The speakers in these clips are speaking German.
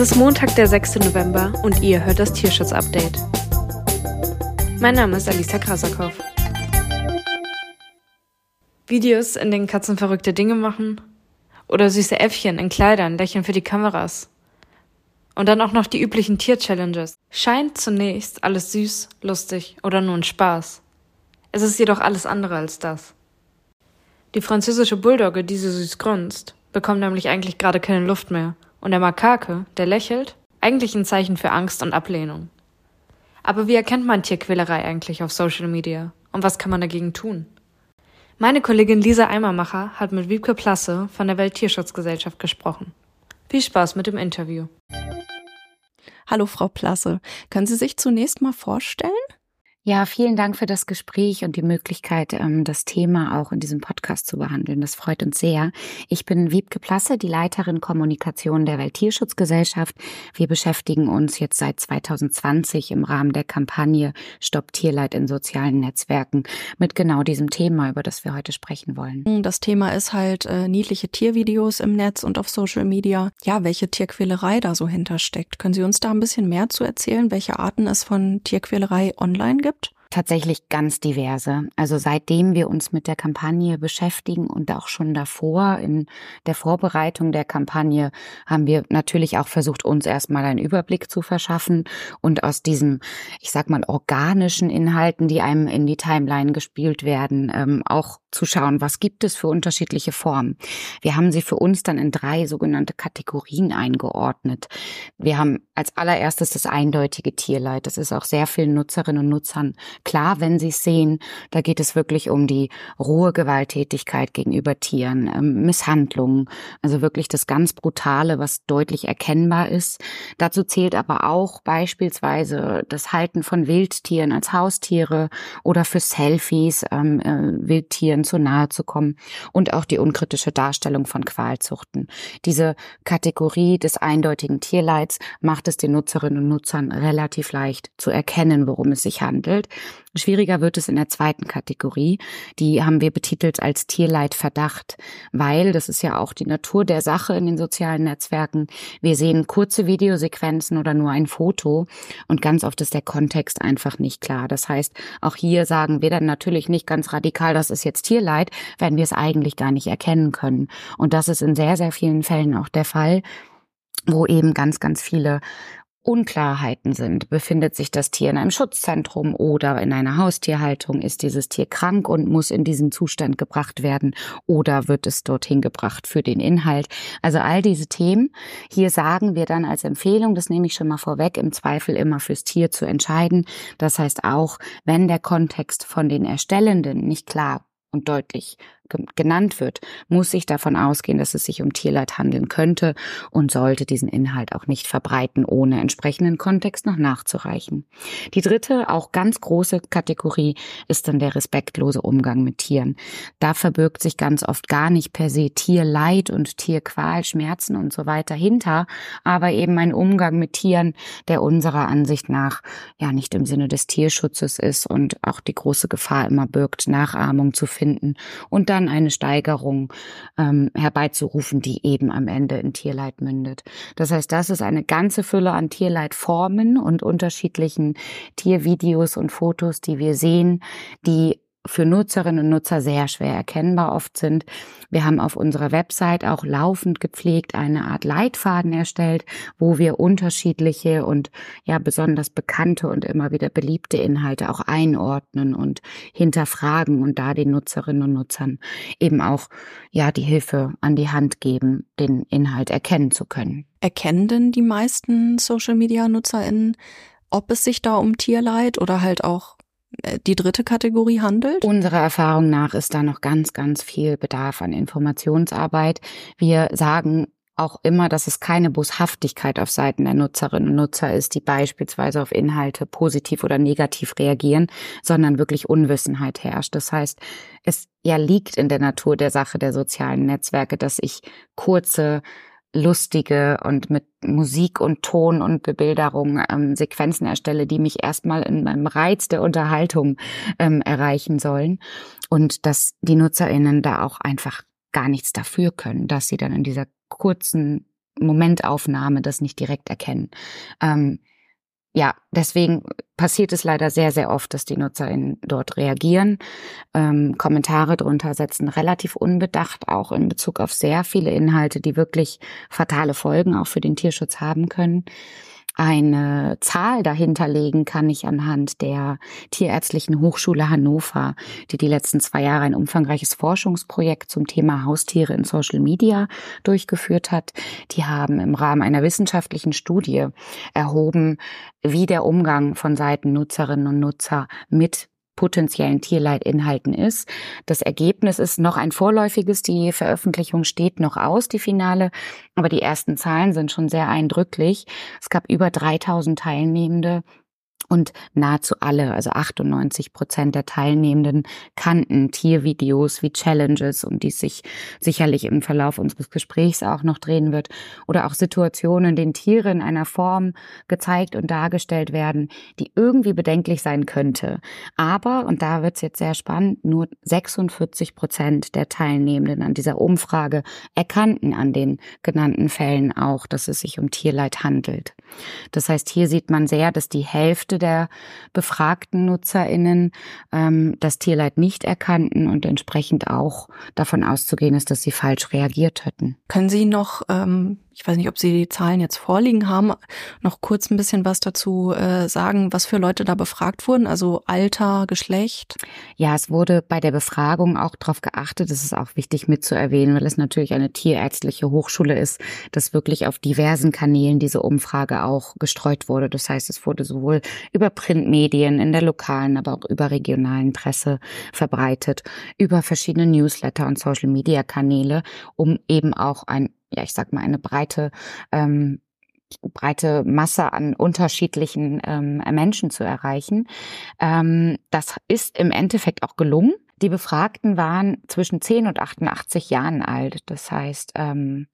Es ist Montag, der 6. November und ihr hört das Tierschutz-Update. Mein Name ist Alisa Krasakow. Videos, in denen Katzen verrückte Dinge machen? Oder süße Äffchen in Kleidern lächeln für die Kameras? Und dann auch noch die üblichen Tier-Challenges. Scheint zunächst alles süß, lustig oder nur ein Spaß. Es ist jedoch alles andere als das. Die französische Bulldogge, die so süß grunzt, bekommt nämlich eigentlich gerade keine Luft mehr. Und der Makake, der lächelt, eigentlich ein Zeichen für Angst und Ablehnung. Aber wie erkennt man Tierquälerei eigentlich auf Social Media? Und was kann man dagegen tun? Meine Kollegin Lisa Eimermacher hat mit Wiebke Plasse von der Welttierschutzgesellschaft gesprochen. Viel Spaß mit dem Interview. Hallo, Frau Plasse. Können Sie sich zunächst mal vorstellen? Ja, vielen Dank für das Gespräch und die Möglichkeit, ähm, das Thema auch in diesem Podcast zu behandeln. Das freut uns sehr. Ich bin Wiebke Plasse, die Leiterin Kommunikation der Welttierschutzgesellschaft. Wir beschäftigen uns jetzt seit 2020 im Rahmen der Kampagne Stopp Tierleid in sozialen Netzwerken mit genau diesem Thema, über das wir heute sprechen wollen. Das Thema ist halt äh, niedliche Tiervideos im Netz und auf Social Media. Ja, welche Tierquälerei da so hintersteckt. Können Sie uns da ein bisschen mehr zu erzählen, welche Arten es von Tierquälerei online gibt? Tatsächlich ganz diverse. Also seitdem wir uns mit der Kampagne beschäftigen und auch schon davor in der Vorbereitung der Kampagne haben wir natürlich auch versucht, uns erstmal einen Überblick zu verschaffen und aus diesen, ich sag mal, organischen Inhalten, die einem in die Timeline gespielt werden, ähm, auch zu schauen, was gibt es für unterschiedliche Formen. Wir haben sie für uns dann in drei sogenannte Kategorien eingeordnet. Wir haben als allererstes das eindeutige Tierleid. Das ist auch sehr vielen Nutzerinnen und Nutzern klar, wenn sie es sehen. Da geht es wirklich um die rohe Gewalttätigkeit gegenüber Tieren, ähm, Misshandlungen, also wirklich das ganz Brutale, was deutlich erkennbar ist. Dazu zählt aber auch beispielsweise das Halten von Wildtieren als Haustiere oder für Selfies ähm, äh, Wildtieren zu nahe zu kommen und auch die unkritische Darstellung von Qualzuchten. Diese Kategorie des eindeutigen Tierleids macht es den Nutzerinnen und Nutzern relativ leicht zu erkennen, worum es sich handelt. Schwieriger wird es in der zweiten Kategorie. Die haben wir betitelt als Tierleidverdacht, weil das ist ja auch die Natur der Sache in den sozialen Netzwerken. Wir sehen kurze Videosequenzen oder nur ein Foto und ganz oft ist der Kontext einfach nicht klar. Das heißt, auch hier sagen wir dann natürlich nicht ganz radikal, das ist jetzt Tierleid, wenn wir es eigentlich gar nicht erkennen können. Und das ist in sehr, sehr vielen Fällen auch der Fall wo eben ganz, ganz viele Unklarheiten sind. Befindet sich das Tier in einem Schutzzentrum oder in einer Haustierhaltung? Ist dieses Tier krank und muss in diesen Zustand gebracht werden oder wird es dorthin gebracht für den Inhalt? Also all diese Themen. Hier sagen wir dann als Empfehlung, das nehme ich schon mal vorweg, im Zweifel immer fürs Tier zu entscheiden. Das heißt auch, wenn der Kontext von den Erstellenden nicht klar und deutlich genannt wird, muss ich davon ausgehen, dass es sich um Tierleid handeln könnte und sollte diesen Inhalt auch nicht verbreiten, ohne entsprechenden Kontext noch nachzureichen. Die dritte, auch ganz große Kategorie ist dann der respektlose Umgang mit Tieren. Da verbirgt sich ganz oft gar nicht per se Tierleid und Tierqual, Schmerzen und so weiter hinter, aber eben ein Umgang mit Tieren, der unserer Ansicht nach ja nicht im Sinne des Tierschutzes ist und auch die große Gefahr immer birgt, Nachahmung zu finden und dann eine Steigerung ähm, herbeizurufen, die eben am Ende in Tierleid mündet. Das heißt, das ist eine ganze Fülle an Tierleidformen und unterschiedlichen Tiervideos und Fotos, die wir sehen, die für Nutzerinnen und Nutzer sehr schwer erkennbar oft sind. Wir haben auf unserer Website auch laufend gepflegt eine Art Leitfaden erstellt, wo wir unterschiedliche und ja besonders bekannte und immer wieder beliebte Inhalte auch einordnen und hinterfragen und da den Nutzerinnen und Nutzern eben auch ja die Hilfe an die Hand geben, den Inhalt erkennen zu können. Erkennen denn die meisten Social Media NutzerInnen, ob es sich da um Tierleid oder halt auch die dritte Kategorie handelt? Unserer Erfahrung nach ist da noch ganz, ganz viel Bedarf an Informationsarbeit. Wir sagen auch immer, dass es keine Boshaftigkeit auf Seiten der Nutzerinnen und Nutzer ist, die beispielsweise auf Inhalte positiv oder negativ reagieren, sondern wirklich Unwissenheit herrscht. Das heißt, es ja liegt in der Natur der Sache der sozialen Netzwerke, dass ich kurze lustige und mit Musik und Ton und Bebilderung ähm, Sequenzen erstelle, die mich erstmal in meinem Reiz der Unterhaltung ähm, erreichen sollen und dass die NutzerInnen da auch einfach gar nichts dafür können, dass sie dann in dieser kurzen Momentaufnahme das nicht direkt erkennen. Ähm, ja, deswegen passiert es leider sehr, sehr oft, dass die NutzerInnen dort reagieren. Ähm, Kommentare drunter setzen relativ unbedacht, auch in Bezug auf sehr viele Inhalte, die wirklich fatale Folgen auch für den Tierschutz haben können eine Zahl dahinterlegen kann ich anhand der Tierärztlichen Hochschule Hannover, die die letzten zwei Jahre ein umfangreiches Forschungsprojekt zum Thema Haustiere in Social Media durchgeführt hat. Die haben im Rahmen einer wissenschaftlichen Studie erhoben, wie der Umgang von Seiten Nutzerinnen und Nutzer mit potenziellen Tierleitinhalten ist. Das Ergebnis ist noch ein vorläufiges. Die Veröffentlichung steht noch aus, die Finale. Aber die ersten Zahlen sind schon sehr eindrücklich. Es gab über 3000 Teilnehmende und nahezu alle, also 98 Prozent der Teilnehmenden kannten Tiervideos wie Challenges, um die sich sicherlich im Verlauf unseres Gesprächs auch noch drehen wird, oder auch Situationen, in denen Tiere in einer Form gezeigt und dargestellt werden, die irgendwie bedenklich sein könnte. Aber, und da wird es jetzt sehr spannend, nur 46 Prozent der Teilnehmenden an dieser Umfrage erkannten an den genannten Fällen auch, dass es sich um Tierleid handelt. Das heißt, hier sieht man sehr, dass die Hälfte der befragten NutzerInnen ähm, das Tierleid nicht erkannten und entsprechend auch davon auszugehen ist, dass sie falsch reagiert hätten. Können Sie noch ähm, ich weiß nicht, ob Sie die Zahlen jetzt vorliegen haben, noch kurz ein bisschen was dazu äh, sagen, was für Leute da befragt wurden, also Alter, Geschlecht? Ja, es wurde bei der Befragung auch darauf geachtet, das ist auch wichtig mitzuerwähnen, weil es natürlich eine tierärztliche Hochschule ist, dass wirklich auf diversen Kanälen diese Umfrage auch gestreut wurde. Das heißt, es wurde sowohl über Printmedien, in der lokalen, aber auch über regionalen Presse verbreitet, über verschiedene Newsletter und Social-Media-Kanäle, um eben auch ein ja, ich sag mal, eine breite ähm, breite Masse an unterschiedlichen ähm, Menschen zu erreichen. Ähm, das ist im Endeffekt auch gelungen. Die Befragten waren zwischen 10 und 88 Jahren alt. Das heißt, ähm,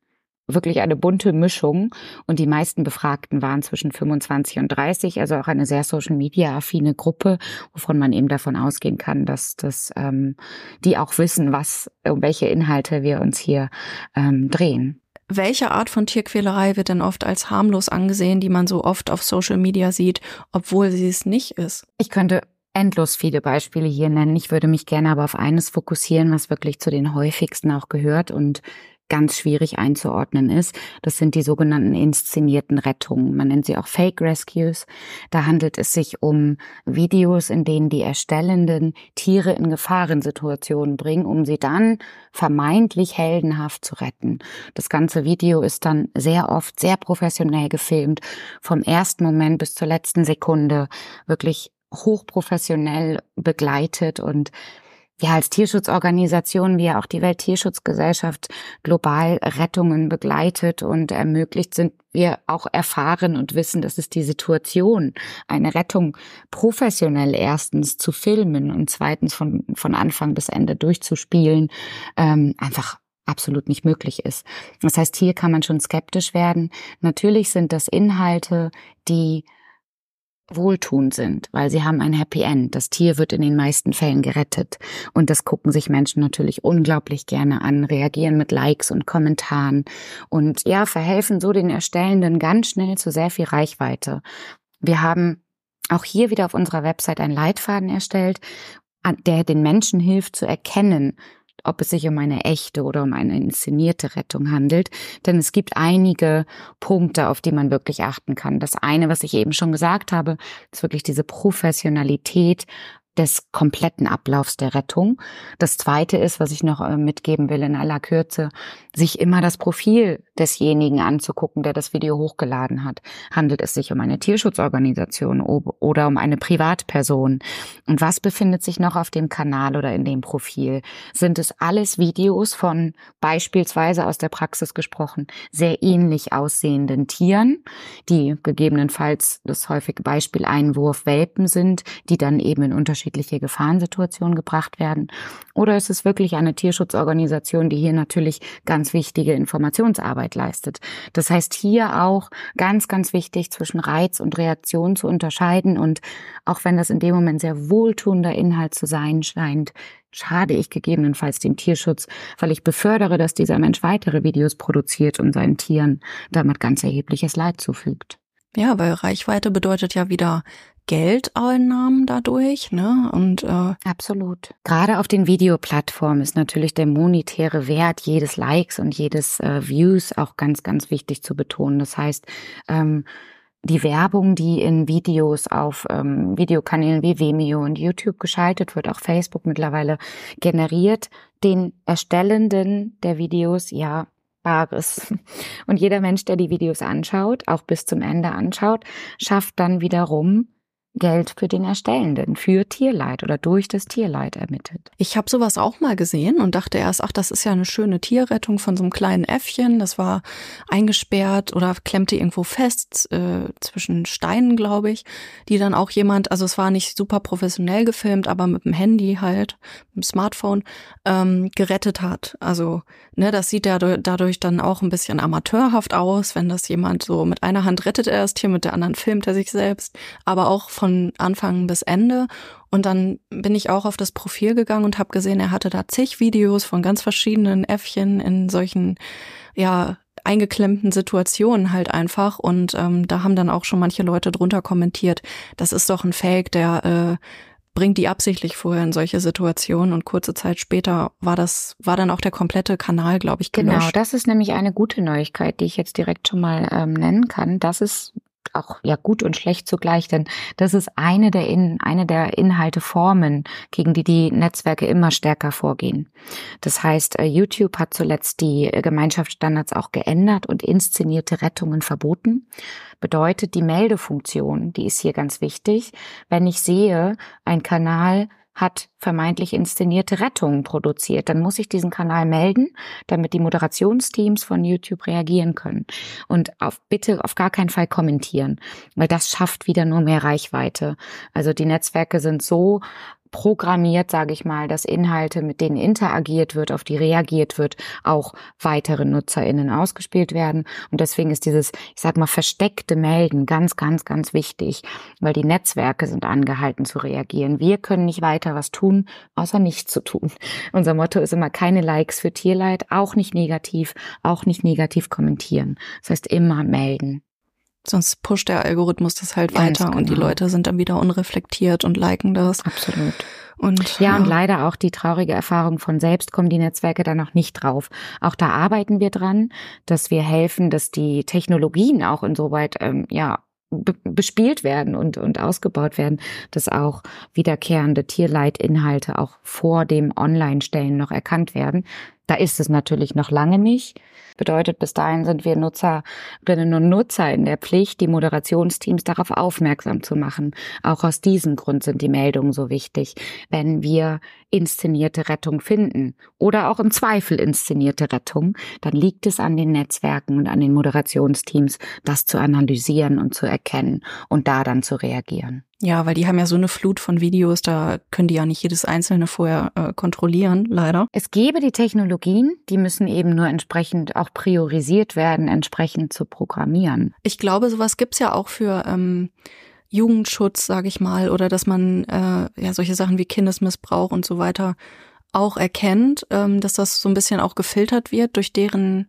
wirklich eine bunte Mischung. Und die meisten Befragten waren zwischen 25 und 30, also auch eine sehr Social-Media-affine Gruppe, wovon man eben davon ausgehen kann, dass, dass ähm, die auch wissen, was, um welche Inhalte wir uns hier ähm, drehen. Welche Art von Tierquälerei wird denn oft als harmlos angesehen, die man so oft auf Social Media sieht, obwohl sie es nicht ist? Ich könnte endlos viele Beispiele hier nennen. Ich würde mich gerne aber auf eines fokussieren, was wirklich zu den häufigsten auch gehört und ganz schwierig einzuordnen ist. Das sind die sogenannten inszenierten Rettungen. Man nennt sie auch Fake Rescues. Da handelt es sich um Videos, in denen die Erstellenden Tiere in Gefahrensituationen bringen, um sie dann vermeintlich heldenhaft zu retten. Das ganze Video ist dann sehr oft sehr professionell gefilmt, vom ersten Moment bis zur letzten Sekunde wirklich hochprofessionell begleitet und ja, als Tierschutzorganisation, wie ja auch die Welttierschutzgesellschaft global Rettungen begleitet und ermöglicht, sind wir auch erfahren und wissen, dass es die Situation, eine Rettung professionell erstens zu filmen und zweitens von, von Anfang bis Ende durchzuspielen, ähm, einfach absolut nicht möglich ist. Das heißt, hier kann man schon skeptisch werden. Natürlich sind das Inhalte, die wohltuend sind, weil sie haben ein Happy End. Das Tier wird in den meisten Fällen gerettet. Und das gucken sich Menschen natürlich unglaublich gerne an, reagieren mit Likes und Kommentaren und ja, verhelfen so den Erstellenden ganz schnell zu sehr viel Reichweite. Wir haben auch hier wieder auf unserer Website einen Leitfaden erstellt, der den Menschen hilft zu erkennen, ob es sich um eine echte oder um eine inszenierte Rettung handelt. Denn es gibt einige Punkte, auf die man wirklich achten kann. Das eine, was ich eben schon gesagt habe, ist wirklich diese Professionalität des kompletten Ablaufs der Rettung. Das zweite ist, was ich noch äh, mitgeben will in aller Kürze, sich immer das Profil desjenigen anzugucken, der das Video hochgeladen hat. Handelt es sich um eine Tierschutzorganisation oder um eine Privatperson? Und was befindet sich noch auf dem Kanal oder in dem Profil? Sind es alles Videos von beispielsweise aus der Praxis gesprochen sehr ähnlich aussehenden Tieren, die gegebenenfalls das häufige Beispiel Einwurf Welpen sind, die dann eben in unterschiedlichen unterschiedliche Gefahrensituationen gebracht werden? Oder ist es wirklich eine Tierschutzorganisation, die hier natürlich ganz wichtige Informationsarbeit leistet? Das heißt, hier auch ganz, ganz wichtig zwischen Reiz und Reaktion zu unterscheiden und auch wenn das in dem Moment sehr wohltuender Inhalt zu sein scheint, schade ich gegebenenfalls dem Tierschutz, weil ich befördere, dass dieser Mensch weitere Videos produziert und seinen Tieren damit ganz erhebliches Leid zufügt. Ja, weil Reichweite bedeutet ja wieder Geldeinnahmen dadurch, ne? Und äh absolut. Gerade auf den Videoplattformen ist natürlich der monetäre Wert jedes Likes und jedes äh, Views auch ganz, ganz wichtig zu betonen. Das heißt, ähm, die Werbung, die in Videos auf ähm, Videokanälen wie Vimeo und YouTube geschaltet wird, auch Facebook mittlerweile generiert, den Erstellenden der Videos ja Bares. Und jeder Mensch, der die Videos anschaut, auch bis zum Ende anschaut, schafft dann wiederum Geld für den Erstellenden, für Tierleid oder durch das Tierleid ermittelt. Ich habe sowas auch mal gesehen und dachte erst, ach, das ist ja eine schöne Tierrettung von so einem kleinen Äffchen. Das war eingesperrt oder klemmte irgendwo fest äh, zwischen Steinen, glaube ich, die dann auch jemand, also es war nicht super professionell gefilmt, aber mit dem Handy halt, mit dem Smartphone, ähm, gerettet hat. Also, ne, das sieht ja dadurch dann auch ein bisschen amateurhaft aus, wenn das jemand so mit einer Hand rettet er das Tier, mit der anderen filmt er sich selbst, aber auch von von Anfang bis Ende. Und dann bin ich auch auf das Profil gegangen und habe gesehen, er hatte da zig Videos von ganz verschiedenen Äffchen in solchen, ja, eingeklemmten Situationen halt einfach. Und ähm, da haben dann auch schon manche Leute drunter kommentiert, das ist doch ein Fake, der äh, bringt die absichtlich vorher in solche Situationen und kurze Zeit später war das, war dann auch der komplette Kanal, glaube ich, gelöscht. Genau, das ist nämlich eine gute Neuigkeit, die ich jetzt direkt schon mal ähm, nennen kann. Das ist auch ja gut und schlecht zugleich, denn das ist eine der in, eine der Inhalteformen, gegen die die Netzwerke immer stärker vorgehen. Das heißt, äh, YouTube hat zuletzt die Gemeinschaftsstandards auch geändert und inszenierte Rettungen verboten. Bedeutet die Meldefunktion, die ist hier ganz wichtig. Wenn ich sehe, ein Kanal hat vermeintlich inszenierte Rettungen produziert. Dann muss ich diesen Kanal melden, damit die Moderationsteams von YouTube reagieren können. Und auf, bitte auf gar keinen Fall kommentieren, weil das schafft wieder nur mehr Reichweite. Also die Netzwerke sind so programmiert, sage ich mal, dass Inhalte, mit denen interagiert wird, auf die reagiert wird, auch weitere NutzerInnen ausgespielt werden. Und deswegen ist dieses, ich sag mal, versteckte Melden ganz, ganz, ganz wichtig, weil die Netzwerke sind angehalten zu reagieren. Wir können nicht weiter was tun, außer nichts zu tun. Unser Motto ist immer keine Likes für Tierleid, auch nicht negativ, auch nicht negativ kommentieren. Das heißt immer melden. Sonst pusht der Algorithmus das halt Ganz weiter genau. und die genau. Leute sind dann wieder unreflektiert und liken das. Absolut. Und, ja, ja, und leider auch die traurige Erfahrung von selbst kommen die Netzwerke da noch nicht drauf. Auch da arbeiten wir dran, dass wir helfen, dass die Technologien auch insoweit ähm, ja bespielt werden und, und ausgebaut werden, dass auch wiederkehrende Tierleitinhalte auch vor dem Online-Stellen noch erkannt werden. Da ist es natürlich noch lange nicht. Bedeutet, bis dahin sind wir Nutzerinnen und Nutzer in der Pflicht, die Moderationsteams darauf aufmerksam zu machen. Auch aus diesem Grund sind die Meldungen so wichtig. Wenn wir inszenierte Rettung finden oder auch im Zweifel inszenierte Rettung, dann liegt es an den Netzwerken und an den Moderationsteams, das zu analysieren und zu erkennen und da dann zu reagieren. Ja, weil die haben ja so eine Flut von Videos, da können die ja nicht jedes einzelne vorher äh, kontrollieren, leider. Es gäbe die Technologien, die müssen eben nur entsprechend auch priorisiert werden, entsprechend zu programmieren. Ich glaube, sowas gibt's ja auch für ähm, Jugendschutz, sage ich mal, oder dass man äh, ja solche Sachen wie Kindesmissbrauch und so weiter auch erkennt, ähm, dass das so ein bisschen auch gefiltert wird durch deren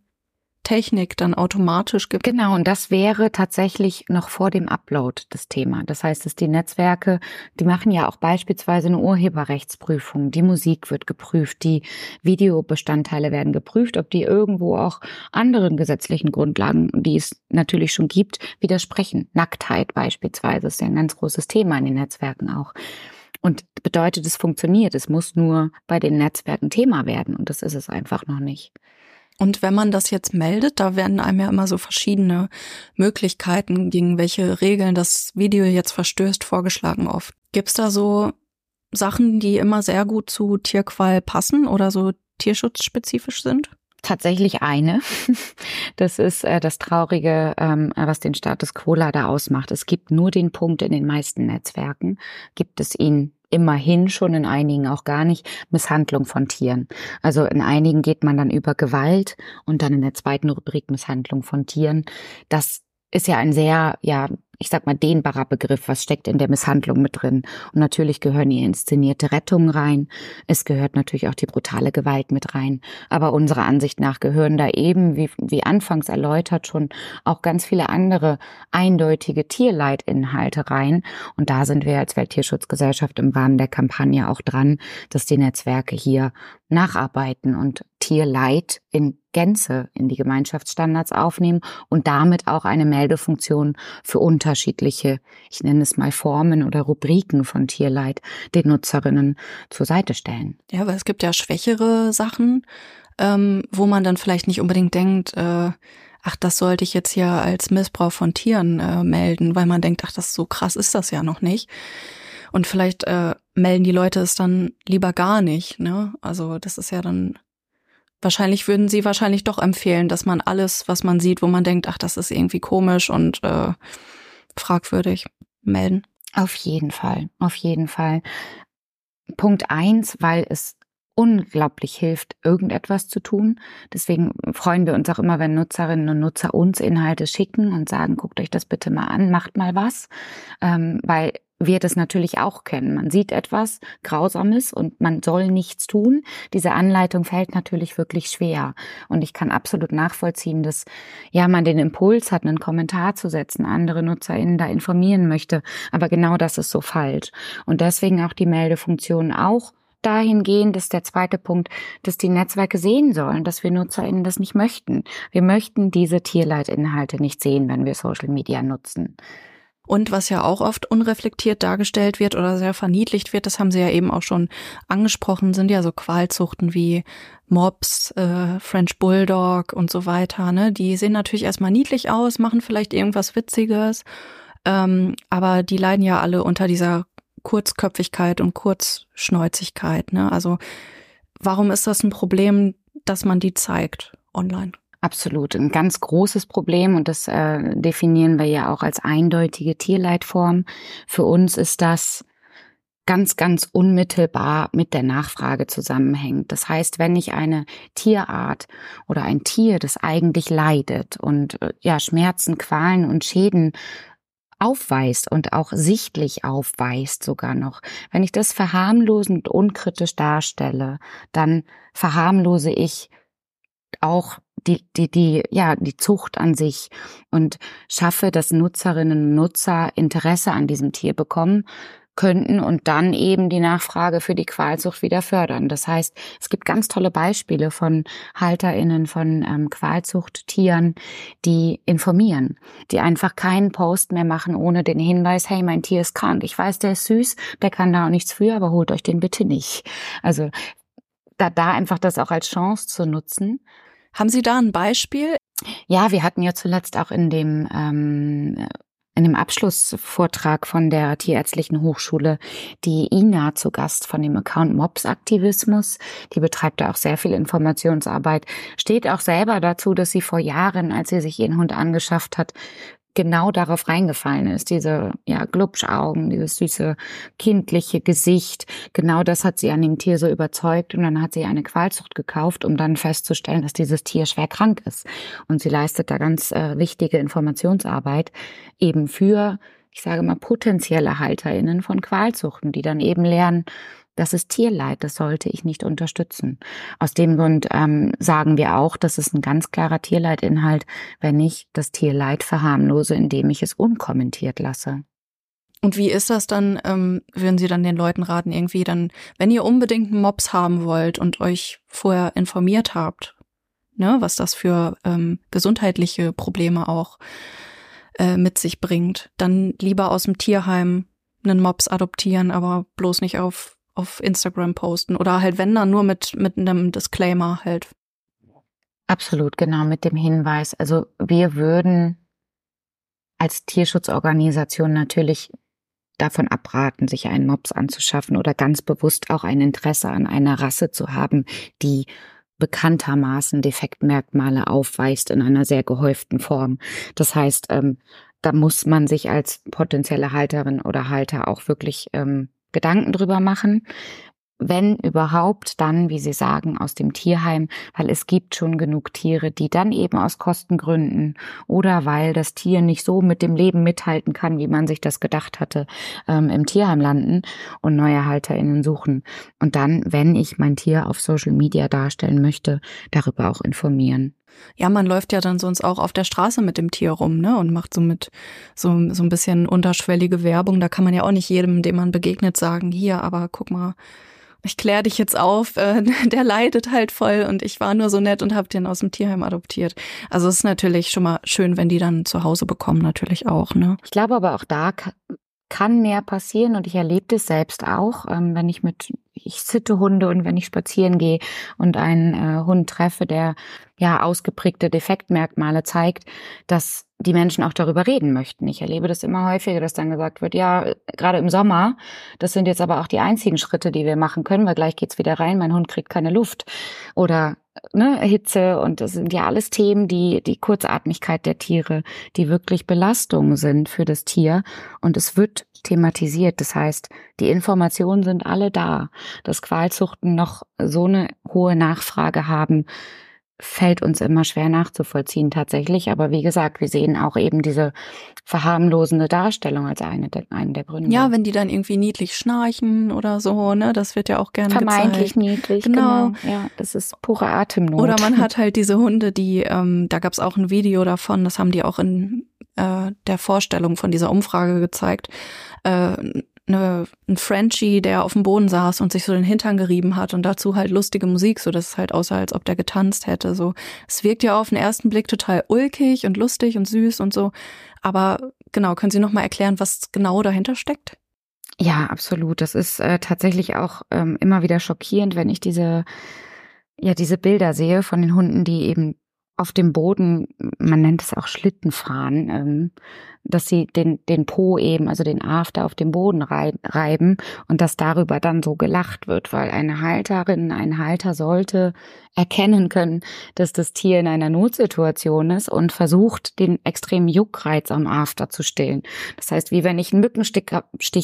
Technik dann automatisch gibt. Genau, und das wäre tatsächlich noch vor dem Upload das Thema. Das heißt, dass die Netzwerke, die machen ja auch beispielsweise eine Urheberrechtsprüfung. Die Musik wird geprüft, die Videobestandteile werden geprüft, ob die irgendwo auch anderen gesetzlichen Grundlagen, die es natürlich schon gibt, widersprechen. Nacktheit beispielsweise ist ja ein ganz großes Thema in den Netzwerken auch. Und bedeutet, es funktioniert. Es muss nur bei den Netzwerken Thema werden. Und das ist es einfach noch nicht. Und wenn man das jetzt meldet, da werden einem ja immer so verschiedene Möglichkeiten, gegen welche Regeln das Video jetzt verstößt, vorgeschlagen oft. Gibt's da so Sachen, die immer sehr gut zu Tierqual passen oder so tierschutzspezifisch sind? Tatsächlich eine. Das ist äh, das Traurige, ähm, was den Status quo leider ausmacht. Es gibt nur den Punkt in den meisten Netzwerken, gibt es ihn immerhin schon, in einigen auch gar nicht, Misshandlung von Tieren. Also in einigen geht man dann über Gewalt und dann in der zweiten Rubrik Misshandlung von Tieren. Das ist ja ein sehr, ja, ich sag mal, dehnbarer Begriff, was steckt in der Misshandlung mit drin. Und natürlich gehören hier inszenierte Rettungen rein. Es gehört natürlich auch die brutale Gewalt mit rein. Aber unserer Ansicht nach gehören da eben, wie, wie anfangs erläutert, schon auch ganz viele andere eindeutige Tierleitinhalte rein. Und da sind wir als Welttierschutzgesellschaft im Rahmen der Kampagne auch dran, dass die Netzwerke hier nacharbeiten und Tierleid in Gänze in die Gemeinschaftsstandards aufnehmen und damit auch eine Meldefunktion für unterschiedliche, ich nenne es mal Formen oder Rubriken von Tierleid den Nutzerinnen zur Seite stellen. Ja, weil es gibt ja schwächere Sachen, ähm, wo man dann vielleicht nicht unbedingt denkt, äh, ach, das sollte ich jetzt hier als Missbrauch von Tieren äh, melden, weil man denkt, ach, das so krass ist das ja noch nicht. Und vielleicht äh, melden die Leute es dann lieber gar nicht. Ne? Also das ist ja dann wahrscheinlich würden sie wahrscheinlich doch empfehlen, dass man alles, was man sieht, wo man denkt, ach, das ist irgendwie komisch und äh, fragwürdig, melden. Auf jeden Fall, auf jeden Fall. Punkt eins, weil es unglaublich hilft, irgendetwas zu tun. Deswegen freuen wir uns auch immer, wenn Nutzerinnen und Nutzer uns Inhalte schicken und sagen, guckt euch das bitte mal an, macht mal was, ähm, weil wir das natürlich auch kennen. Man sieht etwas Grausames und man soll nichts tun. Diese Anleitung fällt natürlich wirklich schwer. Und ich kann absolut nachvollziehen, dass ja man den Impuls hat, einen Kommentar zu setzen, andere NutzerInnen da informieren möchte. Aber genau das ist so falsch. Und deswegen auch die Meldefunktion auch dahingehend ist der zweite Punkt, dass die Netzwerke sehen sollen, dass wir NutzerInnen das nicht möchten. Wir möchten diese Tierleitinhalte nicht sehen, wenn wir Social Media nutzen. Und was ja auch oft unreflektiert dargestellt wird oder sehr verniedlicht wird, das haben Sie ja eben auch schon angesprochen, sind ja so Qualzuchten wie Mops, äh, French Bulldog und so weiter. Ne? Die sehen natürlich erstmal niedlich aus, machen vielleicht irgendwas Witziges, ähm, aber die leiden ja alle unter dieser Kurzköpfigkeit und Kurzschnäuzigkeit. Ne? Also warum ist das ein Problem, dass man die zeigt online? Absolut, ein ganz großes Problem und das äh, definieren wir ja auch als eindeutige Tierleitform. Für uns ist das ganz, ganz unmittelbar mit der Nachfrage zusammenhängt. Das heißt, wenn ich eine Tierart oder ein Tier, das eigentlich leidet und äh, ja Schmerzen, Qualen und Schäden aufweist und auch sichtlich aufweist sogar noch. Wenn ich das verharmlosend unkritisch darstelle, dann verharmlose ich auch die, die, die, ja, die Zucht an sich und schaffe, dass Nutzerinnen und Nutzer Interesse an diesem Tier bekommen könnten und dann eben die Nachfrage für die Qualzucht wieder fördern. Das heißt, es gibt ganz tolle Beispiele von HalterInnen von ähm, Qualzuchttieren, die informieren, die einfach keinen Post mehr machen ohne den Hinweis, hey, mein Tier ist krank. Ich weiß, der ist süß, der kann da auch nichts für, aber holt euch den bitte nicht. Also da, da einfach das auch als Chance zu nutzen haben Sie da ein Beispiel? Ja, wir hatten ja zuletzt auch in dem ähm, in dem Abschlussvortrag von der Tierärztlichen Hochschule die Ina zu Gast von dem Account Mops Aktivismus. Die betreibt da auch sehr viel Informationsarbeit, steht auch selber dazu, dass sie vor Jahren, als sie sich ihren Hund angeschafft hat, genau darauf reingefallen ist. Diese ja, Glubschaugen, dieses süße kindliche Gesicht. Genau das hat sie an dem Tier so überzeugt und dann hat sie eine Qualzucht gekauft, um dann festzustellen, dass dieses Tier schwer krank ist. Und sie leistet da ganz äh, wichtige Informationsarbeit eben für, ich sage mal, potenzielle HalterInnen von Qualzuchten, die dann eben lernen, das ist Tierleid, das sollte ich nicht unterstützen. Aus dem Grund ähm, sagen wir auch, das ist ein ganz klarer Tierleidinhalt, wenn ich das Tierleid verharmlose, indem ich es unkommentiert lasse. Und wie ist das dann, ähm, würden Sie dann den Leuten raten, irgendwie dann, wenn ihr unbedingt einen Mops haben wollt und euch vorher informiert habt, ne, was das für ähm, gesundheitliche Probleme auch äh, mit sich bringt, dann lieber aus dem Tierheim einen Mops adoptieren, aber bloß nicht auf auf Instagram posten oder halt wenn dann nur mit mit einem Disclaimer halt. Absolut, genau, mit dem Hinweis. Also wir würden als Tierschutzorganisation natürlich davon abraten, sich einen Mops anzuschaffen oder ganz bewusst auch ein Interesse an einer Rasse zu haben, die bekanntermaßen Defektmerkmale aufweist in einer sehr gehäuften Form. Das heißt, ähm, da muss man sich als potenzielle Halterin oder Halter auch wirklich ähm, Gedanken drüber machen wenn überhaupt, dann, wie Sie sagen, aus dem Tierheim, weil es gibt schon genug Tiere, die dann eben aus Kostengründen oder weil das Tier nicht so mit dem Leben mithalten kann, wie man sich das gedacht hatte, ähm, im Tierheim landen und neue HalterInnen suchen. Und dann, wenn ich mein Tier auf Social Media darstellen möchte, darüber auch informieren. Ja, man läuft ja dann sonst auch auf der Straße mit dem Tier rum, ne? Und macht so mit so, so ein bisschen unterschwellige Werbung. Da kann man ja auch nicht jedem, dem man begegnet, sagen, hier, aber guck mal, ich kläre dich jetzt auf, äh, der leidet halt voll und ich war nur so nett und habe den aus dem Tierheim adoptiert. Also es ist natürlich schon mal schön, wenn die dann zu Hause bekommen, natürlich auch. Ne? Ich glaube aber auch da kann mehr passieren und ich erlebe das selbst auch, ähm, wenn ich mit, ich sitte Hunde und wenn ich spazieren gehe und einen äh, Hund treffe, der ja ausgeprägte Defektmerkmale zeigt, dass die Menschen auch darüber reden möchten. Ich erlebe das immer häufiger, dass dann gesagt wird, ja, gerade im Sommer, das sind jetzt aber auch die einzigen Schritte, die wir machen können, weil gleich geht's wieder rein, mein Hund kriegt keine Luft. Oder ne, Hitze und das sind ja alles Themen, die die Kurzatmigkeit der Tiere, die wirklich Belastungen sind für das Tier und es wird thematisiert. Das heißt, die Informationen sind alle da. Dass Qualzuchten noch so eine hohe Nachfrage haben, fällt uns immer schwer nachzuvollziehen tatsächlich. Aber wie gesagt, wir sehen auch eben diese verharmlosende Darstellung als eine der, einen der Gründe. Ja, wenn die dann irgendwie niedlich schnarchen oder so, ne, das wird ja auch gerne Vermeintlich gezeigt. niedlich, genau. genau. Ja, das ist pure Atemnot. Oder man hat halt diese Hunde, die, ähm, da gab es auch ein Video davon, das haben die auch in äh, der Vorstellung von dieser Umfrage gezeigt. Äh, eine, ein Frenchie, der auf dem Boden saß und sich so den Hintern gerieben hat und dazu halt lustige Musik, so dass es halt aussah, als ob der getanzt hätte. So, es wirkt ja auf den ersten Blick total ulkig und lustig und süß und so. Aber genau, können Sie noch mal erklären, was genau dahinter steckt? Ja, absolut. Das ist äh, tatsächlich auch ähm, immer wieder schockierend, wenn ich diese ja diese Bilder sehe von den Hunden, die eben auf dem Boden, man nennt es auch Schlittenfahren, ähm, dass sie den, den Po eben, also den After auf dem Boden reiben und dass darüber dann so gelacht wird, weil eine Halterin, ein Halter sollte erkennen können, dass das Tier in einer Notsituation ist und versucht, den extremen Juckreiz am After zu stillen. Das heißt, wie wenn ich einen Mückenstich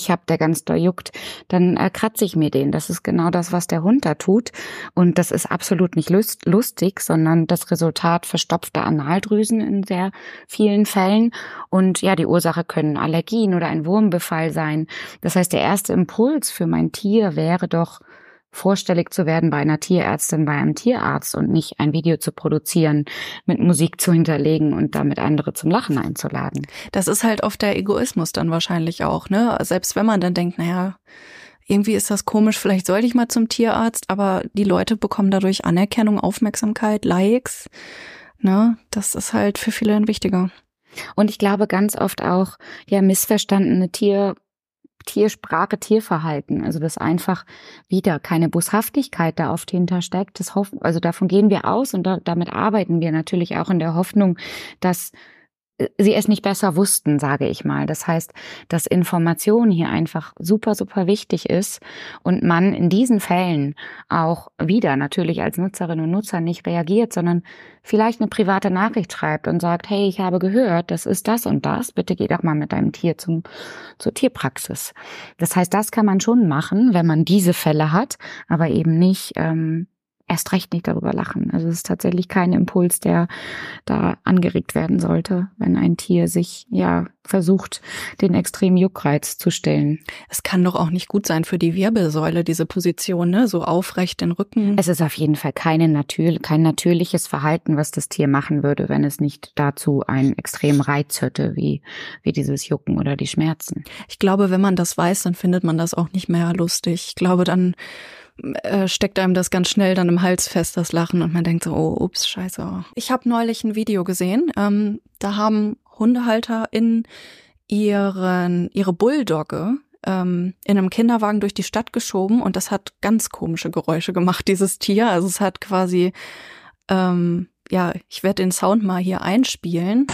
habe, der ganz doll juckt, dann äh, kratze ich mir den. Das ist genau das, was der Hund da tut. Und das ist absolut nicht lust lustig, sondern das Resultat verstopfter Analdrüsen in sehr vielen Fällen. Und ja, die Ursache können Allergien oder ein Wurmbefall sein. Das heißt, der erste Impuls für mein Tier wäre doch, vorstellig zu werden bei einer Tierärztin, bei einem Tierarzt und nicht ein Video zu produzieren, mit Musik zu hinterlegen und damit andere zum Lachen einzuladen. Das ist halt oft der Egoismus dann wahrscheinlich auch, ne? Selbst wenn man dann denkt, naja, irgendwie ist das komisch, vielleicht sollte ich mal zum Tierarzt, aber die Leute bekommen dadurch Anerkennung, Aufmerksamkeit, Likes, ne? Das ist halt für viele ein wichtiger. Und ich glaube ganz oft auch, ja, missverstandene Tier Tiersprache, Tierverhalten. Also dass einfach wieder keine Boshaftigkeit da oft hintersteckt. Das hoffen, also davon gehen wir aus und da, damit arbeiten wir natürlich auch in der Hoffnung, dass sie es nicht besser wussten, sage ich mal. Das heißt, dass Information hier einfach super, super wichtig ist und man in diesen Fällen auch wieder natürlich als Nutzerin und Nutzer nicht reagiert, sondern vielleicht eine private Nachricht schreibt und sagt, hey, ich habe gehört, das ist das und das, bitte geh doch mal mit deinem Tier zum, zur Tierpraxis. Das heißt, das kann man schon machen, wenn man diese Fälle hat, aber eben nicht ähm, erst recht nicht darüber lachen. Also es ist tatsächlich kein Impuls, der da angeregt werden sollte, wenn ein Tier sich ja versucht, den extremen Juckreiz zu stellen. Es kann doch auch nicht gut sein für die Wirbelsäule, diese Position, ne? so aufrecht den Rücken. Es ist auf jeden Fall keine natür kein natürliches Verhalten, was das Tier machen würde, wenn es nicht dazu einen extremen Reiz hätte, wie, wie dieses Jucken oder die Schmerzen. Ich glaube, wenn man das weiß, dann findet man das auch nicht mehr lustig. Ich glaube, dann äh, steckt einem das ganz schnell dann im Hals fest, das Lachen, und man denkt so, oh, ups, scheiße. Ich habe neulich ein Video gesehen, ähm, da haben Hundehalter in ihren, ihre Bulldogge ähm, in einem Kinderwagen durch die Stadt geschoben und das hat ganz komische Geräusche gemacht, dieses Tier. Also es hat quasi, ähm, ja, ich werde den Sound mal hier einspielen.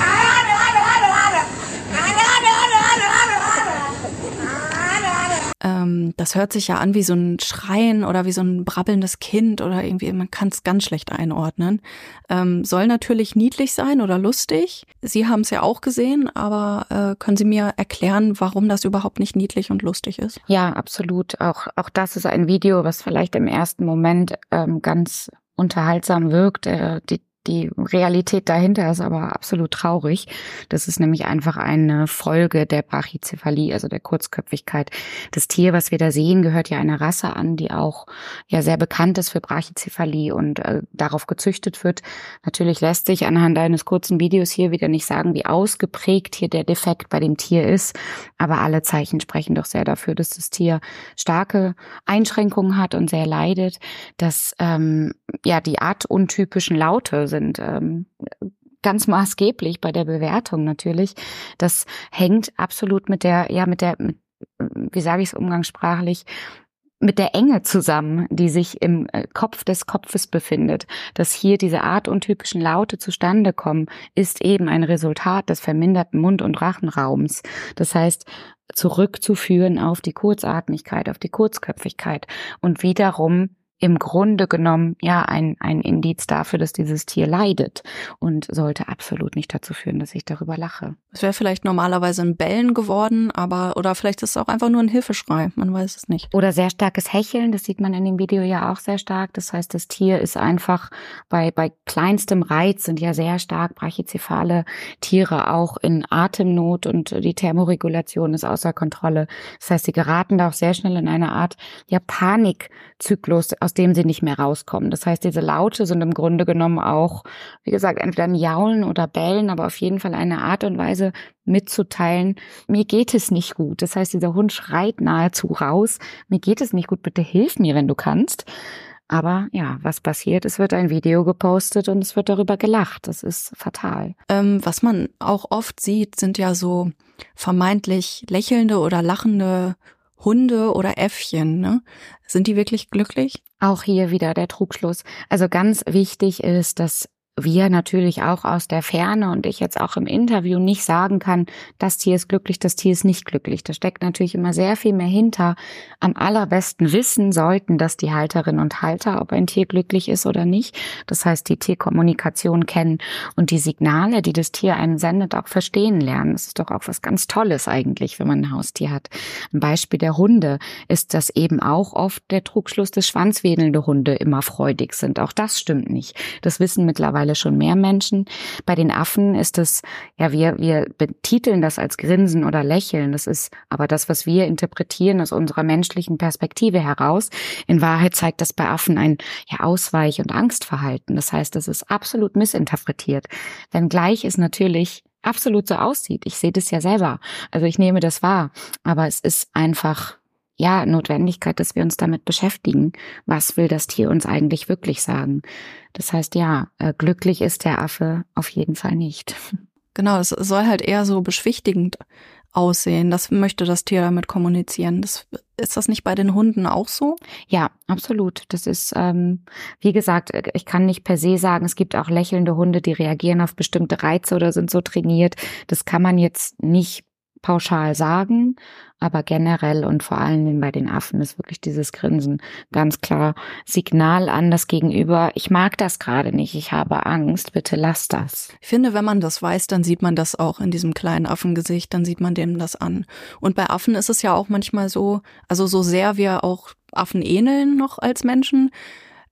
Ähm, das hört sich ja an wie so ein Schreien oder wie so ein brabbelndes Kind oder irgendwie, man kann es ganz schlecht einordnen. Ähm, soll natürlich niedlich sein oder lustig. Sie haben es ja auch gesehen, aber äh, können Sie mir erklären, warum das überhaupt nicht niedlich und lustig ist? Ja, absolut. Auch, auch das ist ein Video, was vielleicht im ersten Moment ähm, ganz unterhaltsam wirkt. Äh, die die Realität dahinter ist aber absolut traurig. Das ist nämlich einfach eine Folge der Brachycephalie, also der Kurzköpfigkeit. Das Tier, was wir da sehen, gehört ja einer Rasse an, die auch ja sehr bekannt ist für Brachycephalie und äh, darauf gezüchtet wird. Natürlich lässt sich anhand eines kurzen Videos hier wieder nicht sagen, wie ausgeprägt hier der Defekt bei dem Tier ist, aber alle Zeichen sprechen doch sehr dafür, dass das Tier starke Einschränkungen hat und sehr leidet, dass ähm, ja die artuntypischen Laute sind ähm, ganz maßgeblich bei der Bewertung natürlich. Das hängt absolut mit der, ja, mit der, wie sage ich es umgangssprachlich, mit der Enge zusammen, die sich im äh, Kopf des Kopfes befindet. Dass hier diese artuntypischen Laute zustande kommen, ist eben ein Resultat des verminderten Mund- und Rachenraums. Das heißt, zurückzuführen auf die Kurzatmigkeit, auf die Kurzköpfigkeit und wiederum im Grunde genommen ja ein, ein Indiz dafür, dass dieses Tier leidet und sollte absolut nicht dazu führen, dass ich darüber lache. Es wäre vielleicht normalerweise ein Bellen geworden, aber oder vielleicht ist es auch einfach nur ein Hilfeschrei, man weiß es nicht. Oder sehr starkes Hecheln, das sieht man in dem Video ja auch sehr stark. Das heißt, das Tier ist einfach bei, bei kleinstem Reiz sind ja sehr stark brachycephale Tiere auch in Atemnot und die Thermoregulation ist außer Kontrolle. Das heißt, sie geraten da auch sehr schnell in eine Art ja Panikzyklus aus dem sie nicht mehr rauskommen. Das heißt, diese Laute sind im Grunde genommen auch, wie gesagt, entweder ein Jaulen oder Bellen, aber auf jeden Fall eine Art und Weise mitzuteilen, mir geht es nicht gut. Das heißt, dieser Hund schreit nahezu raus, mir geht es nicht gut, bitte hilf mir, wenn du kannst. Aber ja, was passiert? Es wird ein Video gepostet und es wird darüber gelacht. Das ist fatal. Ähm, was man auch oft sieht, sind ja so vermeintlich lächelnde oder lachende Hunde oder Äffchen. Ne? Sind die wirklich glücklich? Auch hier wieder der Trugschluss. Also ganz wichtig ist, dass wir natürlich auch aus der Ferne und ich jetzt auch im Interview nicht sagen kann, das Tier ist glücklich, das Tier ist nicht glücklich. Da steckt natürlich immer sehr viel mehr hinter. Am allerbesten wissen sollten das die Halterinnen und Halter, ob ein Tier glücklich ist oder nicht. Das heißt, die Tierkommunikation kennen und die Signale, die das Tier einem sendet, auch verstehen lernen. Das ist doch auch was ganz Tolles eigentlich, wenn man ein Haustier hat. Ein Beispiel der Hunde ist, dass eben auch oft der Trugschluss des schwanzwedelnde Hunde immer freudig sind. Auch das stimmt nicht. Das wissen mittlerweile mittlerweile schon mehr Menschen. Bei den Affen ist es, ja, wir, wir betiteln das als Grinsen oder Lächeln. Das ist aber das, was wir interpretieren aus unserer menschlichen Perspektive heraus. In Wahrheit zeigt das bei Affen ein ja, Ausweich- und Angstverhalten. Das heißt, das ist absolut missinterpretiert. Wenngleich es natürlich absolut so aussieht. Ich sehe das ja selber. Also ich nehme das wahr. Aber es ist einfach ja, Notwendigkeit, dass wir uns damit beschäftigen. Was will das Tier uns eigentlich wirklich sagen? Das heißt, ja, äh, glücklich ist der Affe auf jeden Fall nicht. Genau, es soll halt eher so beschwichtigend aussehen. Das möchte das Tier damit kommunizieren. Das, ist das nicht bei den Hunden auch so? Ja, absolut. Das ist, ähm, wie gesagt, ich kann nicht per se sagen, es gibt auch lächelnde Hunde, die reagieren auf bestimmte Reize oder sind so trainiert. Das kann man jetzt nicht pauschal sagen, aber generell und vor allen Dingen bei den Affen ist wirklich dieses Grinsen ganz klar Signal an das Gegenüber. Ich mag das gerade nicht. Ich habe Angst. Bitte lass das. Ich finde, wenn man das weiß, dann sieht man das auch in diesem kleinen Affengesicht. Dann sieht man dem das an. Und bei Affen ist es ja auch manchmal so, also so sehr wir auch Affen ähneln noch als Menschen,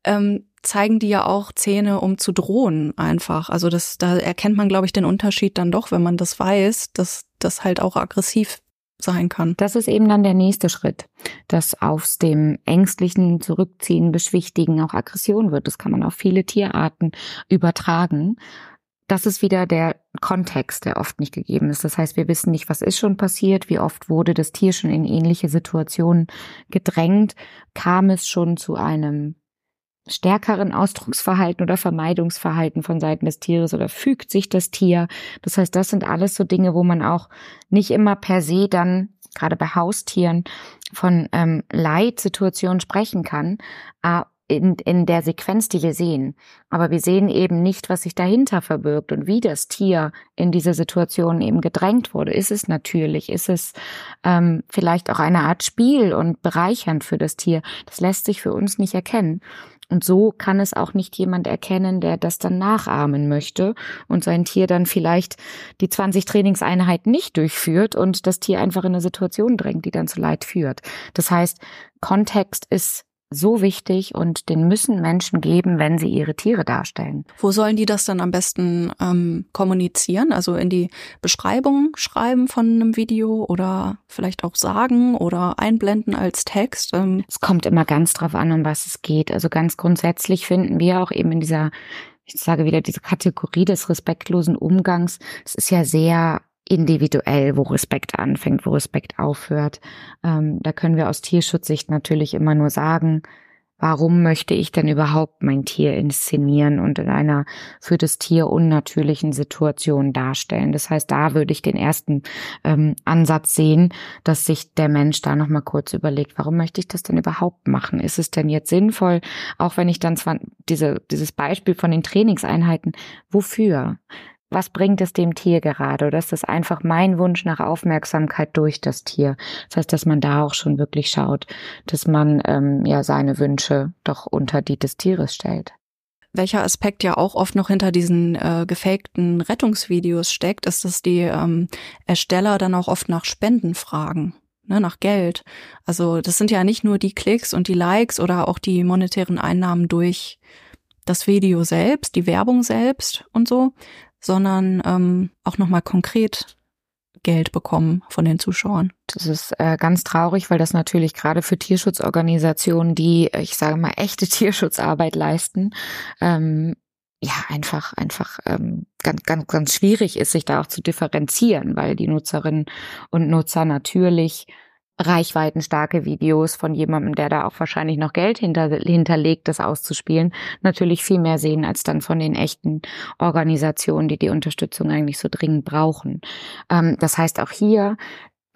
ähm, zeigen die ja auch Zähne, um zu drohen einfach. Also das, da erkennt man, glaube ich, den Unterschied dann doch, wenn man das weiß, dass das halt auch aggressiv sein kann. Das ist eben dann der nächste Schritt, dass aus dem ängstlichen Zurückziehen, Beschwichtigen auch Aggression wird. Das kann man auf viele Tierarten übertragen. Das ist wieder der Kontext, der oft nicht gegeben ist. Das heißt, wir wissen nicht, was ist schon passiert, wie oft wurde das Tier schon in ähnliche Situationen gedrängt, kam es schon zu einem stärkeren Ausdrucksverhalten oder Vermeidungsverhalten von Seiten des Tieres oder fügt sich das Tier. Das heißt, das sind alles so Dinge, wo man auch nicht immer per se dann, gerade bei Haustieren, von ähm, Leitsituationen sprechen kann. in, in der Sequenz, die wir sehen. Aber wir sehen eben nicht, was sich dahinter verbirgt und wie das Tier in diese Situation eben gedrängt wurde. Ist es natürlich? Ist es ähm, vielleicht auch eine Art Spiel und bereichernd für das Tier? Das lässt sich für uns nicht erkennen. Und so kann es auch nicht jemand erkennen, der das dann nachahmen möchte und sein Tier dann vielleicht die 20 Trainingseinheiten nicht durchführt und das Tier einfach in eine Situation drängt, die dann zu Leid führt. Das heißt, Kontext ist so wichtig und den müssen Menschen geben, wenn sie ihre Tiere darstellen. Wo sollen die das dann am besten ähm, kommunizieren? Also in die Beschreibung schreiben von einem Video oder vielleicht auch sagen oder einblenden als Text? Ähm. Es kommt immer ganz drauf an, um was es geht. Also ganz grundsätzlich finden wir auch eben in dieser ich sage wieder, diese Kategorie des respektlosen Umgangs, es ist ja sehr individuell, wo Respekt anfängt, wo Respekt aufhört. Ähm, da können wir aus Tierschutzsicht natürlich immer nur sagen, warum möchte ich denn überhaupt mein Tier inszenieren und in einer für das Tier unnatürlichen Situation darstellen. Das heißt, da würde ich den ersten ähm, Ansatz sehen, dass sich der Mensch da nochmal kurz überlegt, warum möchte ich das denn überhaupt machen? Ist es denn jetzt sinnvoll, auch wenn ich dann zwar diese, dieses Beispiel von den Trainingseinheiten, wofür? Was bringt es dem Tier gerade? Oder ist das einfach mein Wunsch nach Aufmerksamkeit durch das Tier? Das heißt, dass man da auch schon wirklich schaut, dass man ähm, ja seine Wünsche doch unter die des Tieres stellt. Welcher Aspekt ja auch oft noch hinter diesen äh, gefakten Rettungsvideos steckt, ist, dass die ähm, Ersteller dann auch oft nach Spenden fragen, ne, nach Geld. Also das sind ja nicht nur die Klicks und die Likes oder auch die monetären Einnahmen durch das Video selbst, die Werbung selbst und so, sondern ähm, auch nochmal konkret Geld bekommen von den Zuschauern. Das ist äh, ganz traurig, weil das natürlich gerade für Tierschutzorganisationen, die, ich sage mal, echte Tierschutzarbeit leisten, ähm, ja, einfach, einfach ähm, ganz, ganz, ganz schwierig ist, sich da auch zu differenzieren, weil die Nutzerinnen und Nutzer natürlich reichweitenstarke Videos von jemandem, der da auch wahrscheinlich noch Geld hinter, hinterlegt, das auszuspielen, natürlich viel mehr sehen als dann von den echten Organisationen, die die Unterstützung eigentlich so dringend brauchen. Ähm, das heißt, auch hier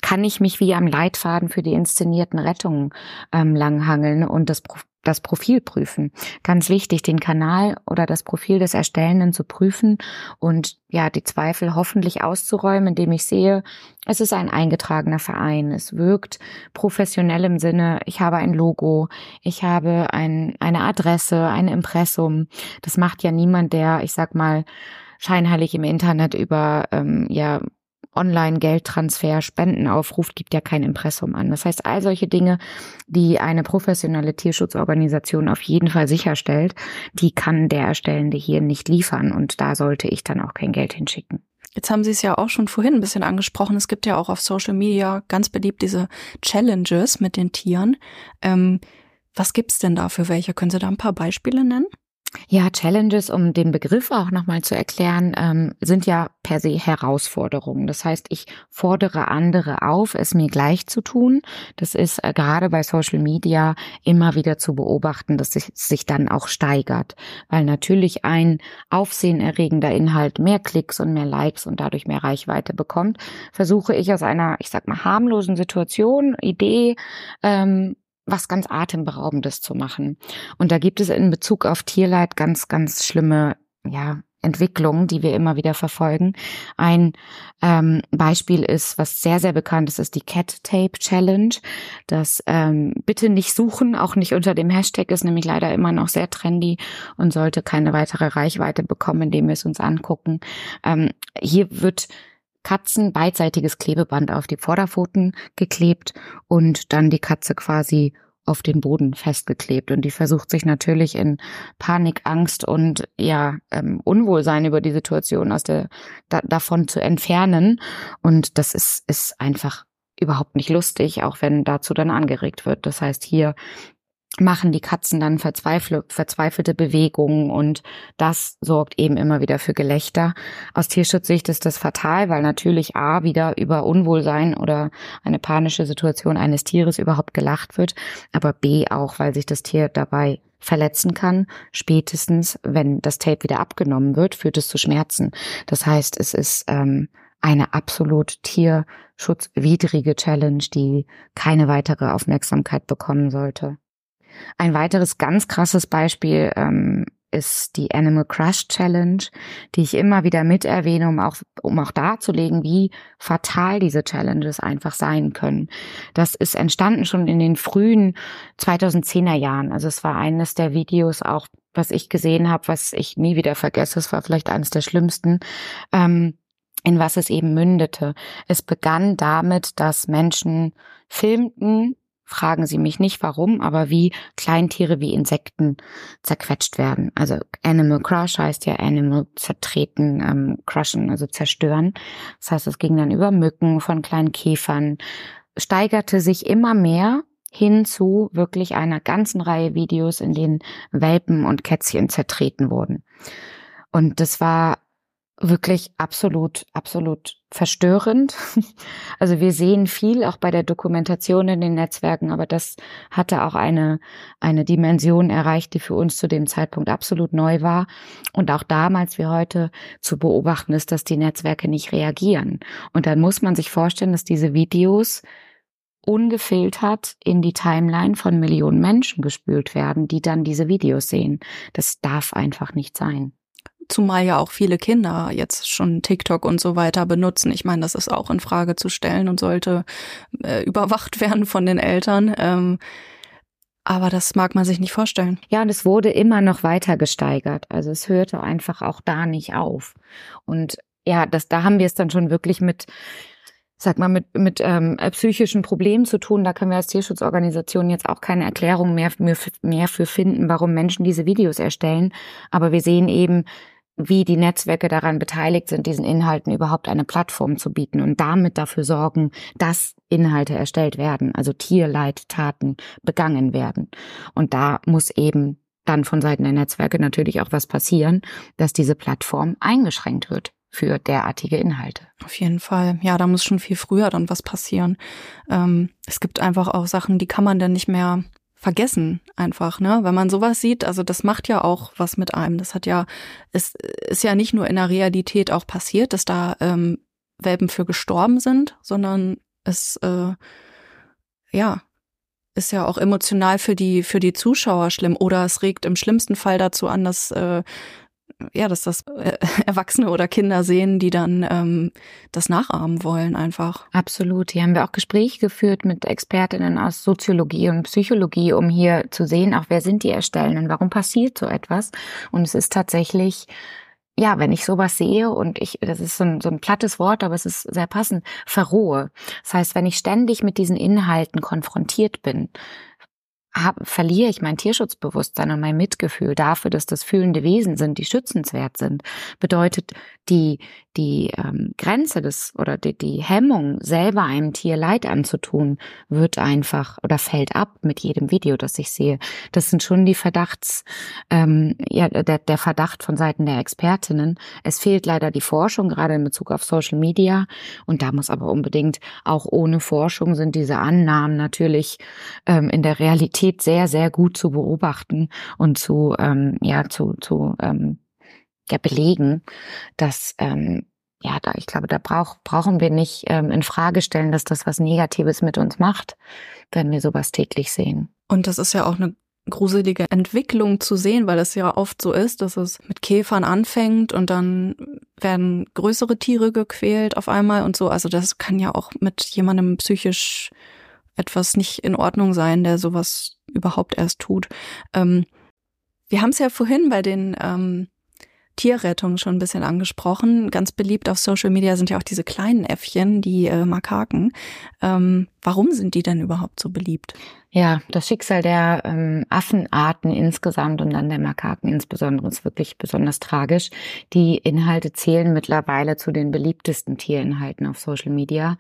kann ich mich wie am Leitfaden für die inszenierten Rettungen ähm, langhangeln und das das Profil prüfen. Ganz wichtig, den Kanal oder das Profil des Erstellenden zu prüfen und ja, die Zweifel hoffentlich auszuräumen, indem ich sehe, es ist ein eingetragener Verein. Es wirkt professionell im Sinne, ich habe ein Logo, ich habe ein, eine Adresse, ein Impressum. Das macht ja niemand, der, ich sag mal, scheinheilig im Internet über ähm, ja Online-Geldtransfer, Spenden aufruft, gibt ja kein Impressum an. Das heißt, all solche Dinge, die eine professionelle Tierschutzorganisation auf jeden Fall sicherstellt, die kann der Erstellende hier nicht liefern und da sollte ich dann auch kein Geld hinschicken. Jetzt haben Sie es ja auch schon vorhin ein bisschen angesprochen. Es gibt ja auch auf Social Media ganz beliebt diese Challenges mit den Tieren. Ähm, was gibt's denn da für welche? Können Sie da ein paar Beispiele nennen? Ja, Challenges, um den Begriff auch nochmal zu erklären, ähm, sind ja per se Herausforderungen. Das heißt, ich fordere andere auf, es mir gleich zu tun. Das ist äh, gerade bei Social Media immer wieder zu beobachten, dass es sich dann auch steigert, weil natürlich ein aufsehenerregender Inhalt mehr Klicks und mehr Likes und dadurch mehr Reichweite bekommt, versuche ich aus einer, ich sag mal, harmlosen Situation, Idee, ähm, was ganz Atemberaubendes zu machen. Und da gibt es in Bezug auf Tierleid ganz, ganz schlimme, ja, Entwicklungen, die wir immer wieder verfolgen. Ein ähm, Beispiel ist, was sehr, sehr bekannt ist, ist die Cat Tape Challenge. Das ähm, bitte nicht suchen, auch nicht unter dem Hashtag, ist nämlich leider immer noch sehr trendy und sollte keine weitere Reichweite bekommen, indem wir es uns angucken. Ähm, hier wird Katzen beidseitiges Klebeband auf die Vorderpfoten geklebt und dann die Katze quasi auf den Boden festgeklebt. Und die versucht sich natürlich in Panik, Angst und ja, ähm, Unwohlsein über die Situation aus der da, davon zu entfernen. Und das ist, ist einfach überhaupt nicht lustig, auch wenn dazu dann angeregt wird. Das heißt, hier machen die Katzen dann verzweifelte Bewegungen und das sorgt eben immer wieder für Gelächter. Aus Tierschutzsicht ist das fatal, weil natürlich A wieder über Unwohlsein oder eine panische Situation eines Tieres überhaupt gelacht wird, aber B auch, weil sich das Tier dabei verletzen kann. Spätestens, wenn das Tape wieder abgenommen wird, führt es zu Schmerzen. Das heißt, es ist ähm, eine absolut tierschutzwidrige Challenge, die keine weitere Aufmerksamkeit bekommen sollte. Ein weiteres ganz krasses Beispiel ähm, ist die Animal Crush Challenge, die ich immer wieder mit erwähne, um auch, um auch darzulegen, wie fatal diese Challenges einfach sein können. Das ist entstanden schon in den frühen 2010er Jahren. Also es war eines der Videos auch, was ich gesehen habe, was ich nie wieder vergesse. Es war vielleicht eines der schlimmsten. Ähm, in was es eben mündete. Es begann damit, dass Menschen filmten fragen Sie mich nicht warum, aber wie Kleintiere wie Insekten zerquetscht werden. Also Animal Crush heißt ja Animal zertreten, ähm, crushen, also zerstören. Das heißt, es ging dann über Mücken von kleinen Käfern, steigerte sich immer mehr hin zu wirklich einer ganzen Reihe Videos, in denen Welpen und Kätzchen zertreten wurden. Und das war wirklich absolut, absolut verstörend. Also wir sehen viel auch bei der Dokumentation in den Netzwerken, aber das hatte auch eine, eine Dimension erreicht, die für uns zu dem Zeitpunkt absolut neu war. Und auch damals wie heute zu beobachten ist, dass die Netzwerke nicht reagieren. Und dann muss man sich vorstellen, dass diese Videos ungefiltert in die Timeline von Millionen Menschen gespült werden, die dann diese Videos sehen. Das darf einfach nicht sein zumal ja auch viele Kinder jetzt schon TikTok und so weiter benutzen. Ich meine, das ist auch in Frage zu stellen und sollte äh, überwacht werden von den Eltern. Ähm, aber das mag man sich nicht vorstellen. Ja, und es wurde immer noch weiter gesteigert. Also es hörte einfach auch da nicht auf. Und ja, das, da haben wir es dann schon wirklich mit sag mal, mit, mit ähm, psychischen Problemen zu tun. Da können wir als Tierschutzorganisation jetzt auch keine Erklärung mehr, mehr, mehr für finden, warum Menschen diese Videos erstellen. Aber wir sehen eben, wie die Netzwerke daran beteiligt sind, diesen Inhalten überhaupt eine Plattform zu bieten und damit dafür sorgen, dass Inhalte erstellt werden, also Tierleidtaten begangen werden. Und da muss eben dann von Seiten der Netzwerke natürlich auch was passieren, dass diese Plattform eingeschränkt wird für derartige Inhalte. Auf jeden Fall. Ja, da muss schon viel früher dann was passieren. Ähm, es gibt einfach auch Sachen, die kann man dann nicht mehr vergessen einfach, ne? Wenn man sowas sieht, also das macht ja auch was mit einem. Das hat ja, es ist ja nicht nur in der Realität auch passiert, dass da ähm, Welpen für gestorben sind, sondern es äh, ja ist ja auch emotional für die für die Zuschauer schlimm oder es regt im schlimmsten Fall dazu an, dass äh, ja, dass das äh, Erwachsene oder Kinder sehen, die dann ähm, das nachahmen wollen einfach. Absolut. Hier haben wir auch Gespräche geführt mit Expertinnen aus Soziologie und Psychologie, um hier zu sehen, auch wer sind die Erstellenden, warum passiert so etwas. Und es ist tatsächlich ja, wenn ich sowas sehe und ich, das ist so ein, so ein plattes Wort, aber es ist sehr passend, verrohe. Das heißt, wenn ich ständig mit diesen Inhalten konfrontiert bin, hab, verliere ich mein Tierschutzbewusstsein und mein Mitgefühl dafür, dass das fühlende Wesen sind, die schützenswert sind, bedeutet die, die ähm, Grenze des oder die, die Hemmung, selber einem Tier Leid anzutun, wird einfach oder fällt ab mit jedem Video, das ich sehe. Das sind schon die Verdachts, ähm, ja, der, der Verdacht von Seiten der Expertinnen. Es fehlt leider die Forschung, gerade in Bezug auf Social Media. Und da muss aber unbedingt auch ohne Forschung sind diese Annahmen natürlich ähm, in der Realität Realität sehr, sehr gut zu beobachten und zu, ähm, ja, zu, zu ähm, ja, belegen, dass ähm, ja, da, ich glaube, da brauch, brauchen wir nicht ähm, in Frage stellen, dass das was Negatives mit uns macht, wenn wir sowas täglich sehen. Und das ist ja auch eine gruselige Entwicklung zu sehen, weil es ja oft so ist, dass es mit Käfern anfängt und dann werden größere Tiere gequält auf einmal und so. Also das kann ja auch mit jemandem psychisch etwas nicht in Ordnung sein, der sowas überhaupt erst tut. Ähm, wir haben es ja vorhin bei den ähm, Tierrettung schon ein bisschen angesprochen. Ganz beliebt auf Social Media sind ja auch diese kleinen Äffchen, die äh, Makaken. Ähm, warum sind die denn überhaupt so beliebt? Ja, das Schicksal der ähm, Affenarten insgesamt und dann der Makaken insbesondere ist wirklich besonders tragisch. Die Inhalte zählen mittlerweile zu den beliebtesten Tierinhalten auf Social Media.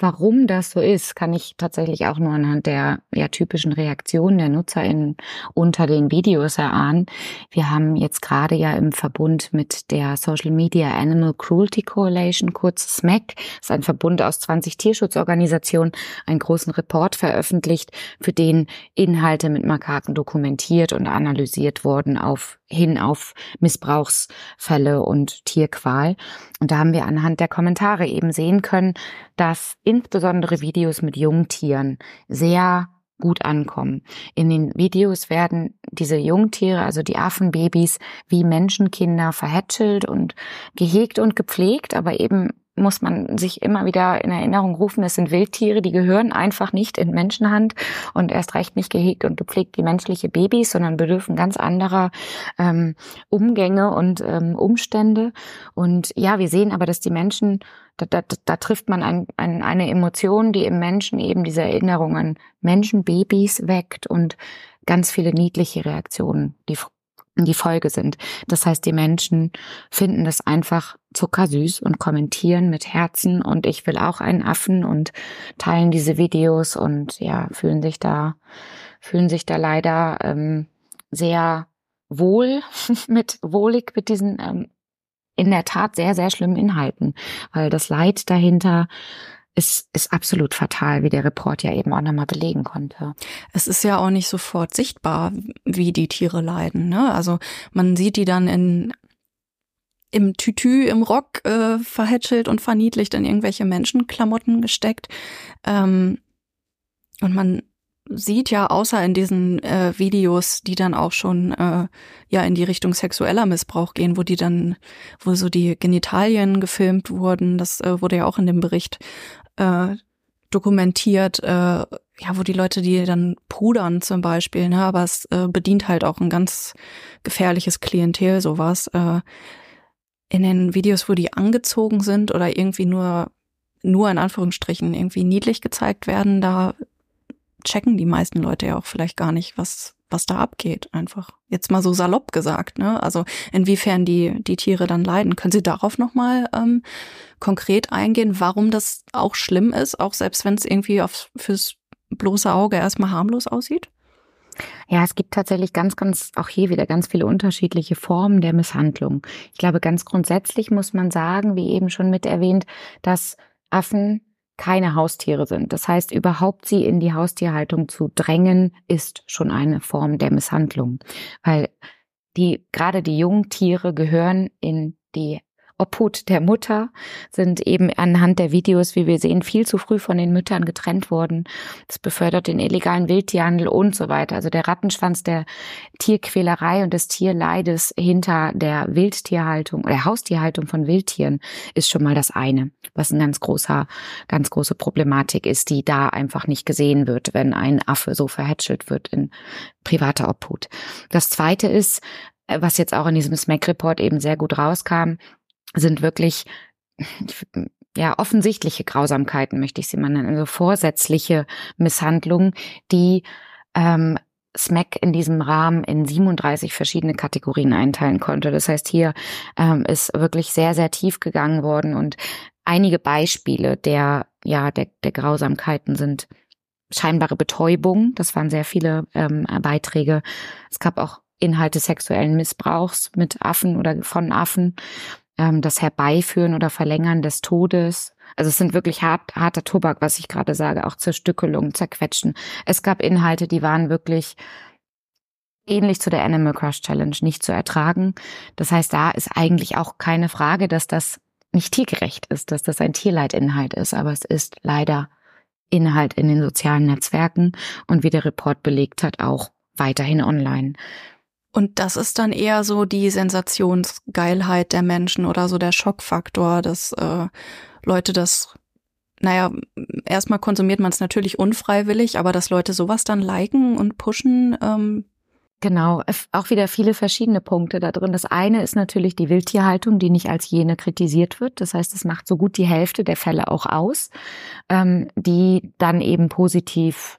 Warum das so ist, kann ich tatsächlich auch nur anhand der ja, typischen Reaktionen der NutzerInnen unter den Videos erahnen. Wir haben jetzt gerade ja im Verbund mit der Social Media Animal Cruelty Coalition, kurz SMAC, das ist ein Verbund aus 20 Tierschutzorganisationen, einen großen Report veröffentlicht, für den Inhalte mit Makaken dokumentiert und analysiert wurden auf hin auf Missbrauchsfälle und Tierqual. Und da haben wir anhand der Kommentare eben sehen können, dass insbesondere Videos mit Jungtieren sehr gut ankommen. In den Videos werden diese Jungtiere, also die Affenbabys, wie Menschenkinder verhätschelt und gehegt und gepflegt, aber eben muss man sich immer wieder in Erinnerung rufen, es sind Wildtiere, die gehören einfach nicht in Menschenhand und erst recht nicht gehegt und gepflegt wie menschliche Babys, sondern bedürfen ganz anderer ähm, Umgänge und ähm, Umstände. Und ja, wir sehen aber, dass die Menschen, da, da, da trifft man ein, ein, eine Emotion, die im Menschen eben diese Erinnerung an Menschenbabys weckt und ganz viele niedliche Reaktionen, die die Folge sind. Das heißt, die Menschen finden das einfach zuckersüß und kommentieren mit Herzen und ich will auch einen Affen und teilen diese Videos und ja, fühlen sich da, fühlen sich da leider ähm, sehr wohl mit, wohlig mit diesen ähm, in der Tat sehr, sehr schlimmen Inhalten, weil das Leid dahinter ist, ist absolut fatal, wie der Report ja eben auch nochmal belegen konnte. Es ist ja auch nicht sofort sichtbar, wie die Tiere leiden. Ne? Also man sieht die dann in im Tütü, im Rock äh, verhätschelt und verniedlicht in irgendwelche Menschenklamotten gesteckt. Ähm, und man sieht ja außer in diesen äh, Videos, die dann auch schon äh, ja in die Richtung sexueller Missbrauch gehen, wo die dann, wo so die Genitalien gefilmt wurden, das äh, wurde ja auch in dem Bericht äh, dokumentiert, äh, ja, wo die Leute die dann pudern zum Beispiel, ne, aber es äh, bedient halt auch ein ganz gefährliches Klientel, sowas. Äh, in den Videos, wo die angezogen sind oder irgendwie nur, nur in Anführungsstrichen irgendwie niedlich gezeigt werden, da checken die meisten Leute ja auch vielleicht gar nicht, was, was da abgeht, einfach. Jetzt mal so salopp gesagt, ne? Also inwiefern die, die Tiere dann leiden. Können Sie darauf nochmal ähm, konkret eingehen, warum das auch schlimm ist, auch selbst wenn es irgendwie auf, fürs bloße Auge erstmal harmlos aussieht? Ja, es gibt tatsächlich ganz, ganz, auch hier wieder ganz viele unterschiedliche Formen der Misshandlung. Ich glaube, ganz grundsätzlich muss man sagen, wie eben schon mit erwähnt, dass Affen keine Haustiere sind. Das heißt, überhaupt sie in die Haustierhaltung zu drängen, ist schon eine Form der Misshandlung, weil die, gerade die Jungtiere gehören in die Obhut der Mutter, sind eben anhand der Videos, wie wir sehen, viel zu früh von den Müttern getrennt worden. Das befördert den illegalen Wildtierhandel und so weiter. Also der Rattenschwanz der Tierquälerei und des Tierleides hinter der Wildtierhaltung oder Haustierhaltung von Wildtieren ist schon mal das eine, was ein ganz großer, ganz große Problematik ist, die da einfach nicht gesehen wird, wenn ein Affe so verhätschelt wird in privater Obhut. Das zweite ist, was jetzt auch in diesem SMAC-Report eben sehr gut rauskam, sind wirklich ja offensichtliche Grausamkeiten, möchte ich sie mal nennen, also vorsätzliche Misshandlungen, die ähm, SMAC in diesem Rahmen in 37 verschiedene Kategorien einteilen konnte. Das heißt, hier ähm, ist wirklich sehr, sehr tief gegangen worden und einige Beispiele der, ja, der, der Grausamkeiten sind scheinbare Betäubung. Das waren sehr viele ähm, Beiträge. Es gab auch Inhalte sexuellen Missbrauchs mit Affen oder von Affen ähm, das Herbeiführen oder Verlängern des Todes. Also es sind wirklich hart, harter Tobak, was ich gerade sage, auch Zerstückelung, Zerquetschen. Es gab Inhalte, die waren wirklich ähnlich zu der Animal Crush Challenge nicht zu ertragen. Das heißt, da ist eigentlich auch keine Frage, dass das nicht tiergerecht ist, dass das ein Tierleitinhalt ist, aber es ist leider Inhalt in den sozialen Netzwerken und wie der Report belegt hat, auch weiterhin online. Und das ist dann eher so die Sensationsgeilheit der Menschen oder so der Schockfaktor, dass äh, Leute das, naja, erstmal konsumiert man es natürlich unfreiwillig, aber dass Leute sowas dann liken und pushen. Ähm Genau, auch wieder viele verschiedene Punkte da drin. Das eine ist natürlich die Wildtierhaltung, die nicht als jene kritisiert wird. Das heißt, es macht so gut die Hälfte der Fälle auch aus, ähm, die dann eben positiv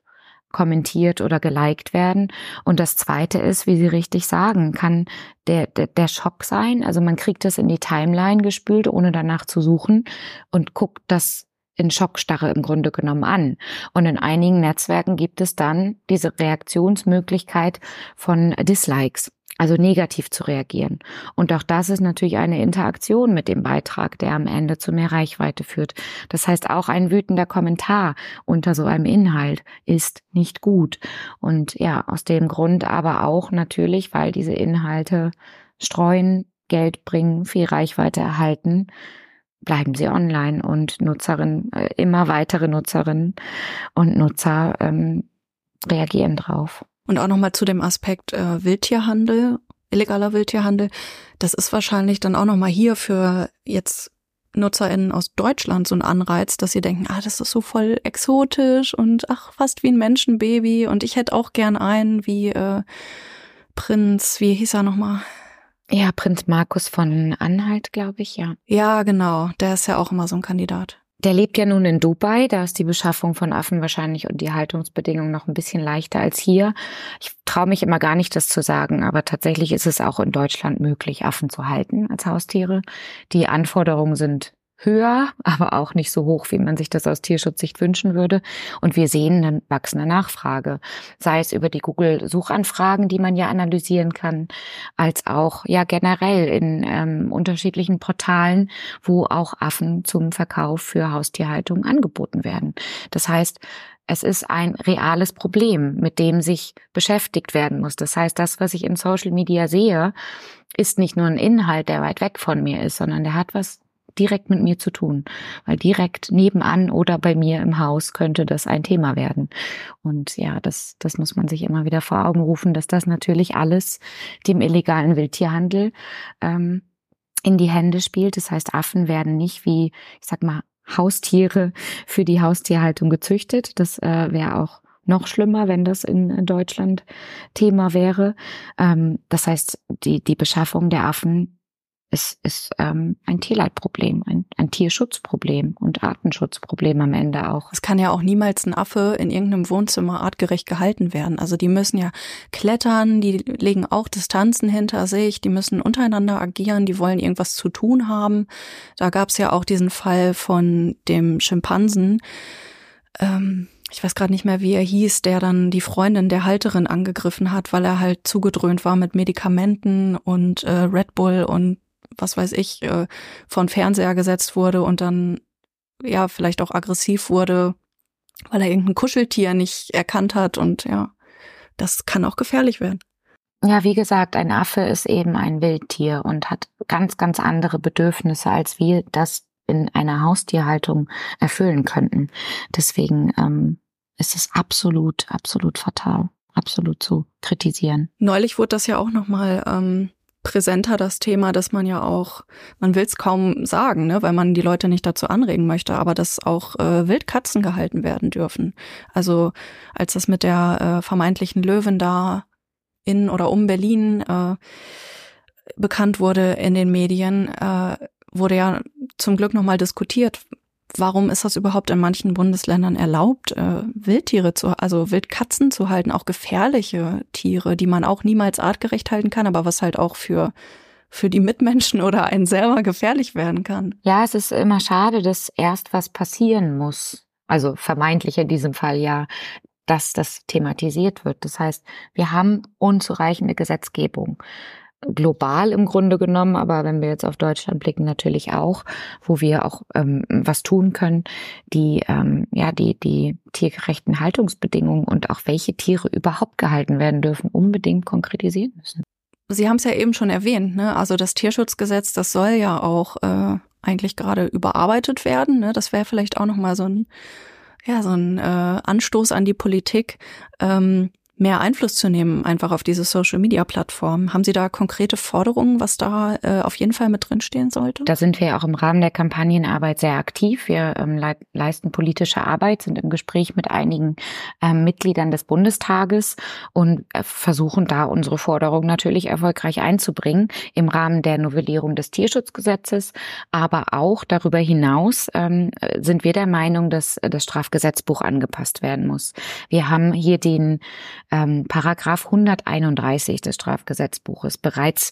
kommentiert oder geliked werden. Und das zweite ist, wie Sie richtig sagen, kann der, der, der Schock sein. Also man kriegt das in die Timeline gespült, ohne danach zu suchen und guckt das in Schockstarre im Grunde genommen an. Und in einigen Netzwerken gibt es dann diese Reaktionsmöglichkeit von Dislikes also negativ zu reagieren. Und auch das ist natürlich eine Interaktion mit dem Beitrag, der am Ende zu mehr Reichweite führt. Das heißt, auch ein wütender Kommentar unter so einem Inhalt ist nicht gut. Und ja, aus dem Grund aber auch natürlich, weil diese Inhalte streuen, Geld bringen, viel Reichweite erhalten, bleiben sie online und Nutzerinnen, äh, immer weitere Nutzerinnen und Nutzer ähm, reagieren drauf. Und auch nochmal zu dem Aspekt äh, Wildtierhandel, illegaler Wildtierhandel. Das ist wahrscheinlich dann auch nochmal hier für jetzt NutzerInnen aus Deutschland so ein Anreiz, dass sie denken, ah, das ist so voll exotisch und ach, fast wie ein Menschenbaby und ich hätte auch gern einen wie äh, Prinz, wie hieß er nochmal? Ja, Prinz Markus von Anhalt, glaube ich, ja. Ja, genau. Der ist ja auch immer so ein Kandidat. Der lebt ja nun in Dubai, da ist die Beschaffung von Affen wahrscheinlich und die Haltungsbedingungen noch ein bisschen leichter als hier. Ich traue mich immer gar nicht, das zu sagen, aber tatsächlich ist es auch in Deutschland möglich, Affen zu halten als Haustiere. Die Anforderungen sind höher, aber auch nicht so hoch, wie man sich das aus Tierschutzsicht wünschen würde. Und wir sehen eine wachsende Nachfrage, sei es über die Google-Suchanfragen, die man ja analysieren kann, als auch ja generell in ähm, unterschiedlichen Portalen, wo auch Affen zum Verkauf für Haustierhaltung angeboten werden. Das heißt, es ist ein reales Problem, mit dem sich beschäftigt werden muss. Das heißt, das, was ich in Social Media sehe, ist nicht nur ein Inhalt, der weit weg von mir ist, sondern der hat was direkt mit mir zu tun, weil direkt nebenan oder bei mir im Haus könnte das ein Thema werden. Und ja, das, das muss man sich immer wieder vor Augen rufen, dass das natürlich alles dem illegalen Wildtierhandel ähm, in die Hände spielt. Das heißt, Affen werden nicht wie, ich sag mal, Haustiere für die Haustierhaltung gezüchtet. Das äh, wäre auch noch schlimmer, wenn das in Deutschland Thema wäre. Ähm, das heißt, die, die Beschaffung der Affen es ist ähm, ein Tierleidproblem, ein, ein Tierschutzproblem und Artenschutzproblem am Ende auch. Es kann ja auch niemals ein Affe in irgendeinem Wohnzimmer artgerecht gehalten werden. Also die müssen ja klettern, die legen auch Distanzen hinter sich, die müssen untereinander agieren, die wollen irgendwas zu tun haben. Da gab es ja auch diesen Fall von dem Schimpansen. Ähm, ich weiß gerade nicht mehr, wie er hieß, der dann die Freundin der Halterin angegriffen hat, weil er halt zugedröhnt war mit Medikamenten und äh, Red Bull und was weiß ich, äh, von Fernseher gesetzt wurde und dann ja vielleicht auch aggressiv wurde, weil er irgendein Kuscheltier nicht erkannt hat und ja, das kann auch gefährlich werden. Ja, wie gesagt, ein Affe ist eben ein Wildtier und hat ganz, ganz andere Bedürfnisse, als wir das in einer Haustierhaltung erfüllen könnten. Deswegen ähm, ist es absolut, absolut fatal, absolut zu kritisieren. Neulich wurde das ja auch nochmal ähm, präsenter das Thema, dass man ja auch, man will es kaum sagen, ne, weil man die Leute nicht dazu anregen möchte, aber dass auch äh, Wildkatzen gehalten werden dürfen. Also als das mit der äh, vermeintlichen Löwen da in oder um Berlin äh, bekannt wurde in den Medien, äh, wurde ja zum Glück nochmal diskutiert, warum ist das überhaupt in manchen Bundesländern erlaubt, äh, Wildtiere zu, also Wildkatzen zu halten, auch gefährliche Tiere, die man auch niemals artgerecht halten kann, aber was halt auch für für die Mitmenschen oder einen selber gefährlich werden kann. Ja, es ist immer schade, dass erst was passieren muss. Also vermeintlich in diesem Fall ja, dass das thematisiert wird. Das heißt, wir haben unzureichende Gesetzgebung global im Grunde genommen, aber wenn wir jetzt auf Deutschland blicken, natürlich auch, wo wir auch ähm, was tun können, die ähm, ja die die tiergerechten Haltungsbedingungen und auch welche Tiere überhaupt gehalten werden dürfen, unbedingt konkretisieren müssen. Sie haben es ja eben schon erwähnt, ne? Also das Tierschutzgesetz, das soll ja auch äh, eigentlich gerade überarbeitet werden. Ne? Das wäre vielleicht auch noch mal so ein ja so ein äh, Anstoß an die Politik. Ähm, mehr Einfluss zu nehmen, einfach auf diese Social-Media-Plattform. Haben Sie da konkrete Forderungen, was da äh, auf jeden Fall mit drinstehen sollte? Da sind wir auch im Rahmen der Kampagnenarbeit sehr aktiv. Wir ähm, le leisten politische Arbeit, sind im Gespräch mit einigen ähm, Mitgliedern des Bundestages und äh, versuchen da unsere Forderungen natürlich erfolgreich einzubringen im Rahmen der Novellierung des Tierschutzgesetzes. Aber auch darüber hinaus ähm, sind wir der Meinung, dass das Strafgesetzbuch angepasst werden muss. Wir haben hier den ähm, Paragraph 131 des Strafgesetzbuches bereits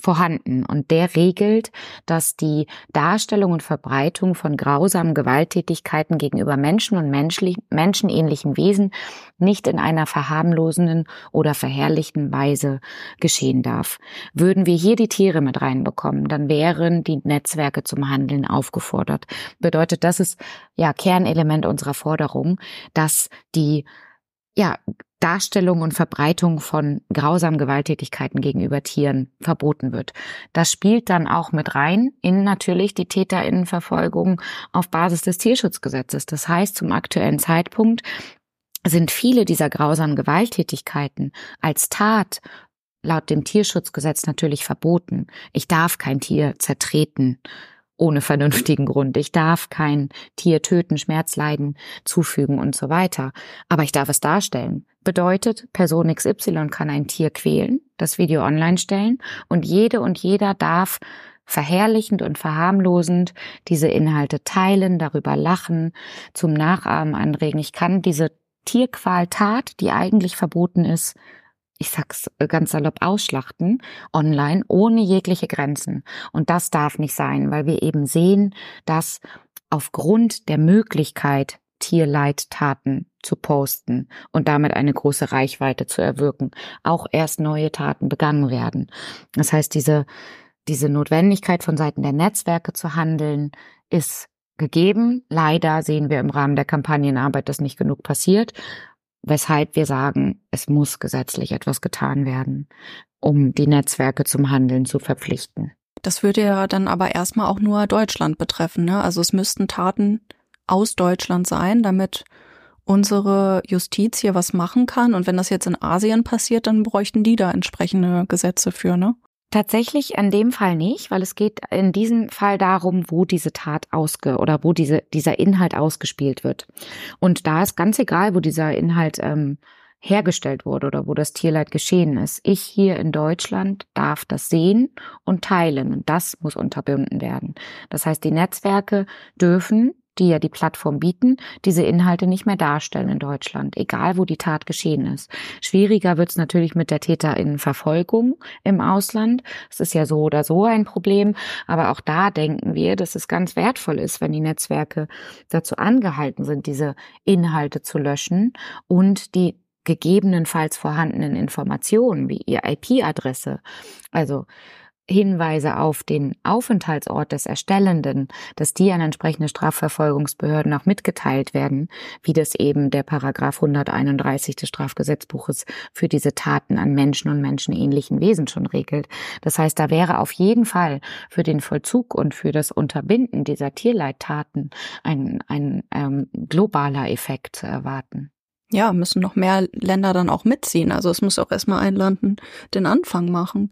vorhanden und der regelt, dass die Darstellung und Verbreitung von grausamen Gewalttätigkeiten gegenüber Menschen und menschlich, menschenähnlichen Wesen nicht in einer verharmlosenden oder verherrlichten Weise geschehen darf. Würden wir hier die Tiere mit reinbekommen, dann wären die Netzwerke zum Handeln aufgefordert. Bedeutet, das ist ja Kernelement unserer Forderung, dass die ja, Darstellung und Verbreitung von grausamen Gewalttätigkeiten gegenüber Tieren verboten wird. Das spielt dann auch mit rein in natürlich die Täterinnenverfolgung auf Basis des Tierschutzgesetzes. Das heißt, zum aktuellen Zeitpunkt sind viele dieser grausamen Gewalttätigkeiten als Tat laut dem Tierschutzgesetz natürlich verboten. Ich darf kein Tier zertreten ohne vernünftigen Grund. Ich darf kein Tier töten, Schmerzleiden zufügen und so weiter. Aber ich darf es darstellen. Bedeutet, Person XY kann ein Tier quälen, das Video online stellen und jede und jeder darf verherrlichend und verharmlosend diese Inhalte teilen, darüber lachen, zum Nachahmen anregen. Ich kann diese Tierqualtat, die eigentlich verboten ist, ich sag's ganz salopp, ausschlachten online ohne jegliche Grenzen. Und das darf nicht sein, weil wir eben sehen, dass aufgrund der Möglichkeit, Tierleidtaten zu posten und damit eine große Reichweite zu erwirken, auch erst neue Taten begangen werden. Das heißt, diese, diese Notwendigkeit von Seiten der Netzwerke zu handeln, ist gegeben. Leider sehen wir im Rahmen der Kampagnenarbeit, dass nicht genug passiert weshalb wir sagen, es muss gesetzlich etwas getan werden, um die Netzwerke zum Handeln zu verpflichten. Das würde ja dann aber erstmal auch nur Deutschland betreffen. Ne? Also es müssten Taten aus Deutschland sein, damit unsere Justiz hier was machen kann. Und wenn das jetzt in Asien passiert, dann bräuchten die da entsprechende Gesetze für, ne? Tatsächlich in dem Fall nicht, weil es geht in diesem Fall darum, wo diese Tat ausge oder wo diese, dieser Inhalt ausgespielt wird. Und da ist ganz egal, wo dieser Inhalt ähm, hergestellt wurde oder wo das Tierleid geschehen ist. Ich hier in Deutschland darf das sehen und teilen und das muss unterbunden werden. Das heißt, die Netzwerke dürfen die ja die Plattform bieten, diese Inhalte nicht mehr darstellen in Deutschland, egal wo die Tat geschehen ist. Schwieriger wird es natürlich mit der Täterinnenverfolgung im Ausland. Es ist ja so oder so ein Problem, aber auch da denken wir, dass es ganz wertvoll ist, wenn die Netzwerke dazu angehalten sind, diese Inhalte zu löschen und die gegebenenfalls vorhandenen Informationen wie ihr IP-Adresse, also Hinweise auf den Aufenthaltsort des Erstellenden, dass die an entsprechende Strafverfolgungsbehörden auch mitgeteilt werden, wie das eben der Paragraph 131 des Strafgesetzbuches für diese Taten an Menschen und menschenähnlichen Wesen schon regelt. Das heißt, da wäre auf jeden Fall für den Vollzug und für das Unterbinden dieser Tierleidtaten ein, ein ähm, globaler Effekt zu erwarten ja, müssen noch mehr Länder dann auch mitziehen. Also es muss auch erstmal ein Land den Anfang machen.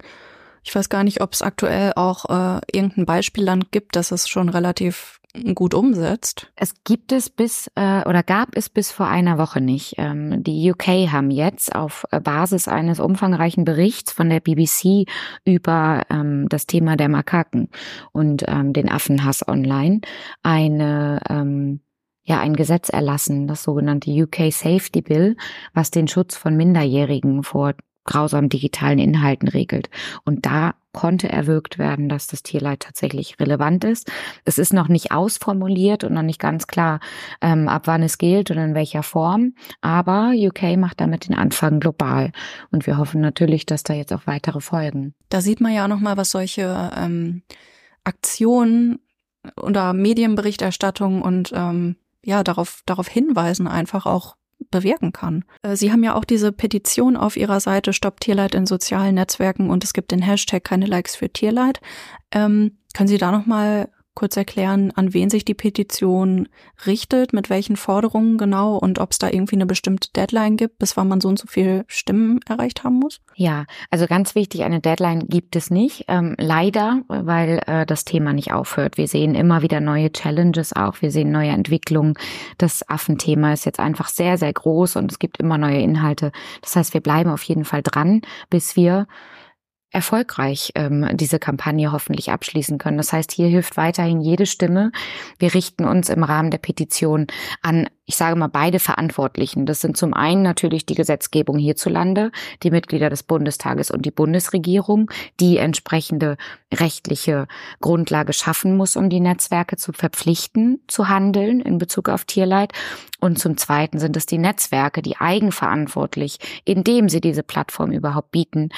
Ich weiß gar nicht, ob es aktuell auch äh, irgendein Beispielland gibt, das es schon relativ gut umsetzt. Es gibt es bis äh, oder gab es bis vor einer Woche nicht. Ähm, die UK haben jetzt auf äh, Basis eines umfangreichen Berichts von der BBC über ähm, das Thema der Makaken und ähm, den Affenhass online eine ähm, ja ein Gesetz erlassen, das sogenannte UK Safety Bill, was den Schutz von Minderjährigen vor grausamen digitalen Inhalten regelt. Und da konnte erwirkt werden, dass das Tierleid tatsächlich relevant ist. Es ist noch nicht ausformuliert und noch nicht ganz klar, ähm, ab wann es gilt und in welcher Form. Aber UK macht damit den Anfang global. Und wir hoffen natürlich, dass da jetzt auch weitere folgen. Da sieht man ja auch nochmal, was solche ähm, Aktionen oder Medienberichterstattung und ähm, ja, darauf, darauf hinweisen einfach auch bewirken kann. Äh, Sie haben ja auch diese Petition auf Ihrer Seite Stopp Tierleid in sozialen Netzwerken und es gibt den Hashtag keine Likes für Tierleid. Ähm, können Sie da noch mal kurz erklären, an wen sich die Petition richtet, mit welchen Forderungen genau und ob es da irgendwie eine bestimmte Deadline gibt, bis wann man so und so viele Stimmen erreicht haben muss? Ja, also ganz wichtig, eine Deadline gibt es nicht. Ähm, leider, weil äh, das Thema nicht aufhört. Wir sehen immer wieder neue Challenges auch, wir sehen neue Entwicklungen. Das Affenthema ist jetzt einfach sehr, sehr groß und es gibt immer neue Inhalte. Das heißt, wir bleiben auf jeden Fall dran, bis wir erfolgreich ähm, diese Kampagne hoffentlich abschließen können. Das heißt, hier hilft weiterhin jede Stimme. Wir richten uns im Rahmen der Petition an, ich sage mal, beide Verantwortlichen. Das sind zum einen natürlich die Gesetzgebung hierzulande, die Mitglieder des Bundestages und die Bundesregierung, die entsprechende rechtliche Grundlage schaffen muss, um die Netzwerke zu verpflichten, zu handeln in Bezug auf Tierleid. Und zum Zweiten sind es die Netzwerke, die eigenverantwortlich, indem sie diese Plattform überhaupt bieten,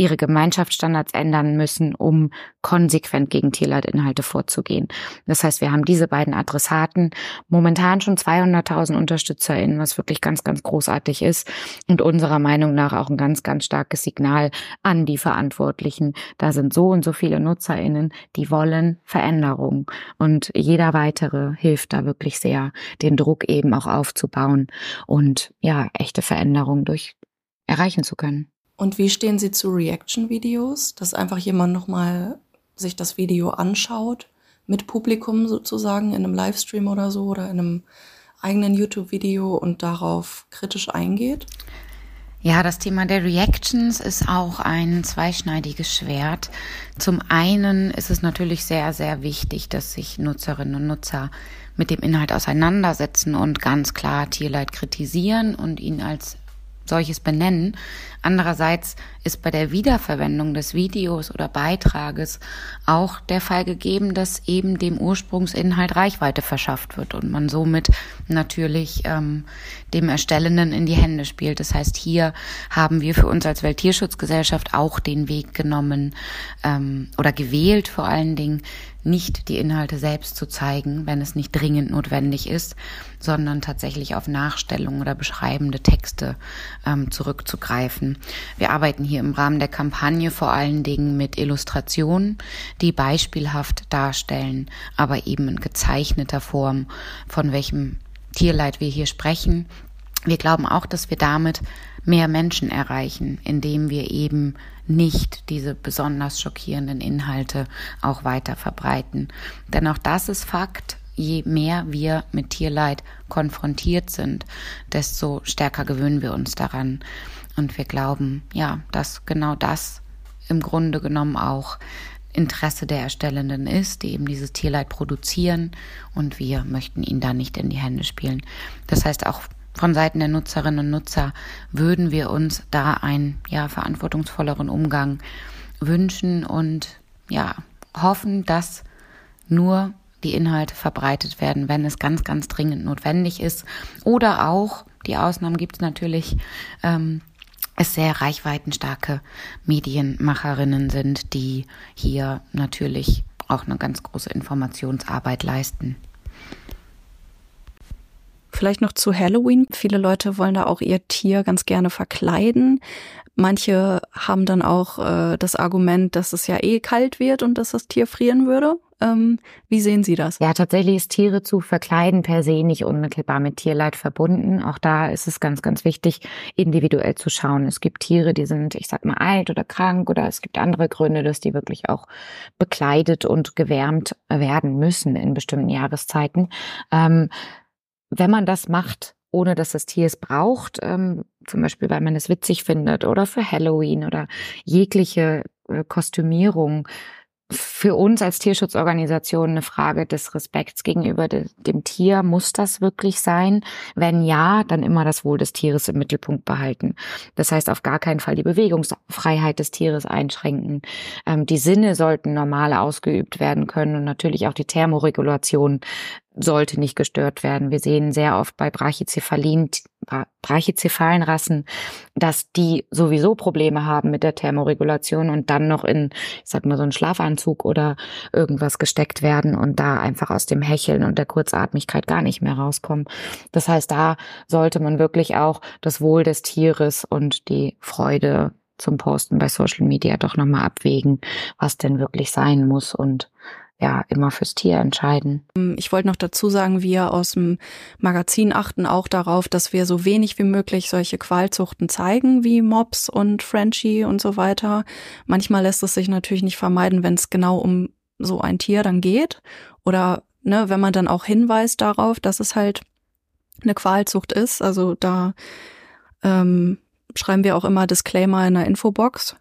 ihre Gemeinschaftsstandards ändern müssen, um konsequent gegen Tierleitinhalte vorzugehen. Das heißt, wir haben diese beiden Adressaten, momentan schon 200.000 UnterstützerInnen, was wirklich ganz, ganz großartig ist und unserer Meinung nach auch ein ganz, ganz starkes Signal an die Verantwortlichen. Da sind so und so viele NutzerInnen, die wollen Veränderung und jeder weitere hilft da wirklich sehr, den Druck eben auch aufzubauen und ja, echte Veränderung durch erreichen zu können. Und wie stehen Sie zu Reaction-Videos, dass einfach jemand nochmal sich das Video anschaut, mit Publikum sozusagen in einem Livestream oder so oder in einem eigenen YouTube-Video und darauf kritisch eingeht? Ja, das Thema der Reactions ist auch ein zweischneidiges Schwert. Zum einen ist es natürlich sehr, sehr wichtig, dass sich Nutzerinnen und Nutzer mit dem Inhalt auseinandersetzen und ganz klar Tierleid kritisieren und ihn als solches benennen. Andererseits ist bei der Wiederverwendung des Videos oder Beitrages auch der Fall gegeben, dass eben dem Ursprungsinhalt Reichweite verschafft wird und man somit natürlich ähm, dem Erstellenden in die Hände spielt. Das heißt, hier haben wir für uns als Welttierschutzgesellschaft auch den Weg genommen ähm, oder gewählt vor allen Dingen, nicht die Inhalte selbst zu zeigen, wenn es nicht dringend notwendig ist, sondern tatsächlich auf Nachstellungen oder beschreibende Texte ähm, zurückzugreifen. Wir arbeiten hier im Rahmen der Kampagne vor allen Dingen mit Illustrationen, die beispielhaft darstellen, aber eben in gezeichneter Form, von welchem Tierleid wir hier sprechen. Wir glauben auch, dass wir damit mehr Menschen erreichen, indem wir eben nicht diese besonders schockierenden Inhalte auch weiter verbreiten. Denn auch das ist Fakt. Je mehr wir mit Tierleid konfrontiert sind, desto stärker gewöhnen wir uns daran. Und wir glauben, ja, dass genau das im Grunde genommen auch Interesse der Erstellenden ist, die eben dieses Tierleid produzieren und wir möchten ihnen da nicht in die Hände spielen. Das heißt, auch von Seiten der Nutzerinnen und Nutzer würden wir uns da einen ja, verantwortungsvolleren Umgang wünschen und ja, hoffen, dass nur die Inhalte verbreitet werden, wenn es ganz, ganz dringend notwendig ist. Oder auch, die Ausnahmen gibt es natürlich, ähm, es sehr reichweitenstarke Medienmacherinnen sind, die hier natürlich auch eine ganz große Informationsarbeit leisten. Vielleicht noch zu Halloween. Viele Leute wollen da auch ihr Tier ganz gerne verkleiden. Manche haben dann auch äh, das Argument, dass es ja eh kalt wird und dass das Tier frieren würde. Ähm, wie sehen Sie das? Ja, tatsächlich ist Tiere zu verkleiden per se nicht unmittelbar mit Tierleid verbunden. Auch da ist es ganz, ganz wichtig, individuell zu schauen. Es gibt Tiere, die sind, ich sag mal, alt oder krank oder es gibt andere Gründe, dass die wirklich auch bekleidet und gewärmt werden müssen in bestimmten Jahreszeiten. Ähm, wenn man das macht, ohne dass das Tier es braucht, ähm, zum Beispiel weil man es witzig findet oder für Halloween oder jegliche äh, Kostümierung, für uns als Tierschutzorganisation eine Frage des Respekts gegenüber de, dem Tier. Muss das wirklich sein? Wenn ja, dann immer das Wohl des Tieres im Mittelpunkt behalten. Das heißt, auf gar keinen Fall die Bewegungsfreiheit des Tieres einschränken. Ähm, die Sinne sollten normal ausgeübt werden können und natürlich auch die Thermoregulation sollte nicht gestört werden. Wir sehen sehr oft bei Brachycephalien, brachycephalen Rassen, dass die sowieso Probleme haben mit der Thermoregulation und dann noch in, ich sag mal, so einen Schlafanzug oder irgendwas gesteckt werden und da einfach aus dem Hecheln und der Kurzatmigkeit gar nicht mehr rauskommen. Das heißt, da sollte man wirklich auch das Wohl des Tieres und die Freude zum Posten bei Social Media doch nochmal abwägen, was denn wirklich sein muss und ja immer fürs Tier entscheiden. Ähm, ich wollte noch dazu sagen, wir aus dem Magazin achten auch darauf, dass wir so wenig wie möglich solche Qualzuchten zeigen, wie Mops und Frenchie und so weiter. Manchmal lässt es sich natürlich nicht vermeiden, wenn es genau um so ein Tier dann geht. Oder ne, wenn man dann auch hinweist darauf, dass es halt eine Qualzucht ist. Also da ähm, schreiben wir auch immer Disclaimer in der Infobox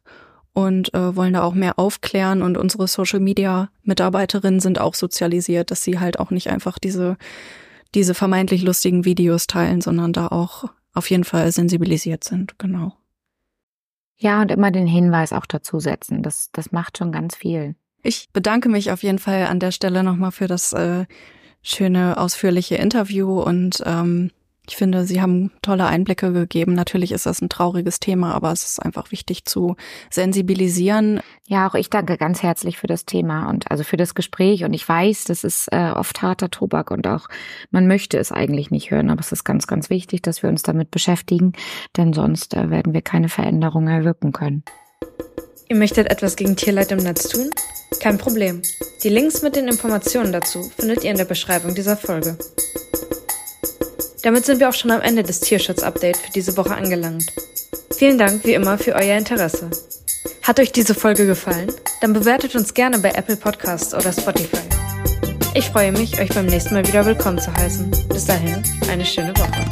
und äh, wollen da auch mehr aufklären und unsere Social Media Mitarbeiterinnen sind auch sozialisiert, dass sie halt auch nicht einfach diese diese vermeintlich lustigen Videos teilen, sondern da auch auf jeden Fall sensibilisiert sind, genau. Ja, und immer den Hinweis auch dazu setzen. Das, das macht schon ganz viel. Ich bedanke mich auf jeden Fall an der Stelle nochmal für das äh, schöne, ausführliche Interview und ähm, Ich finde, Sie haben tolle Einblicke gegeben. Natürlich ist das ein trauriges Thema, aber es ist einfach wichtig zu sensibilisieren. Ja, auch ich danke ganz herzlich für das Thema und also für das Gespräch. Und ich weiß, das ist äh, oft harter Tobak und auch man möchte es eigentlich nicht hören, aber es ist ganz, ganz wichtig, dass wir uns damit beschäftigen, denn sonst äh, werden wir keine Veränderungen erwirken können. Ihr möchtet etwas gegen Tierleid im Netz tun? Kein Problem. Die Links mit den Informationen dazu findet ihr in der Beschreibung dieser Folge. Damit sind wir auch schon am Ende des Tierschutz-Update für diese Woche angelangt. Vielen Dank wie immer für euer Interesse. Hat euch diese Folge gefallen? Dann bewertet uns gerne bei Apple Podcasts oder Spotify. Ich freue mich, euch beim nächsten Mal wieder willkommen zu heißen. Bis dahin, eine schöne Woche.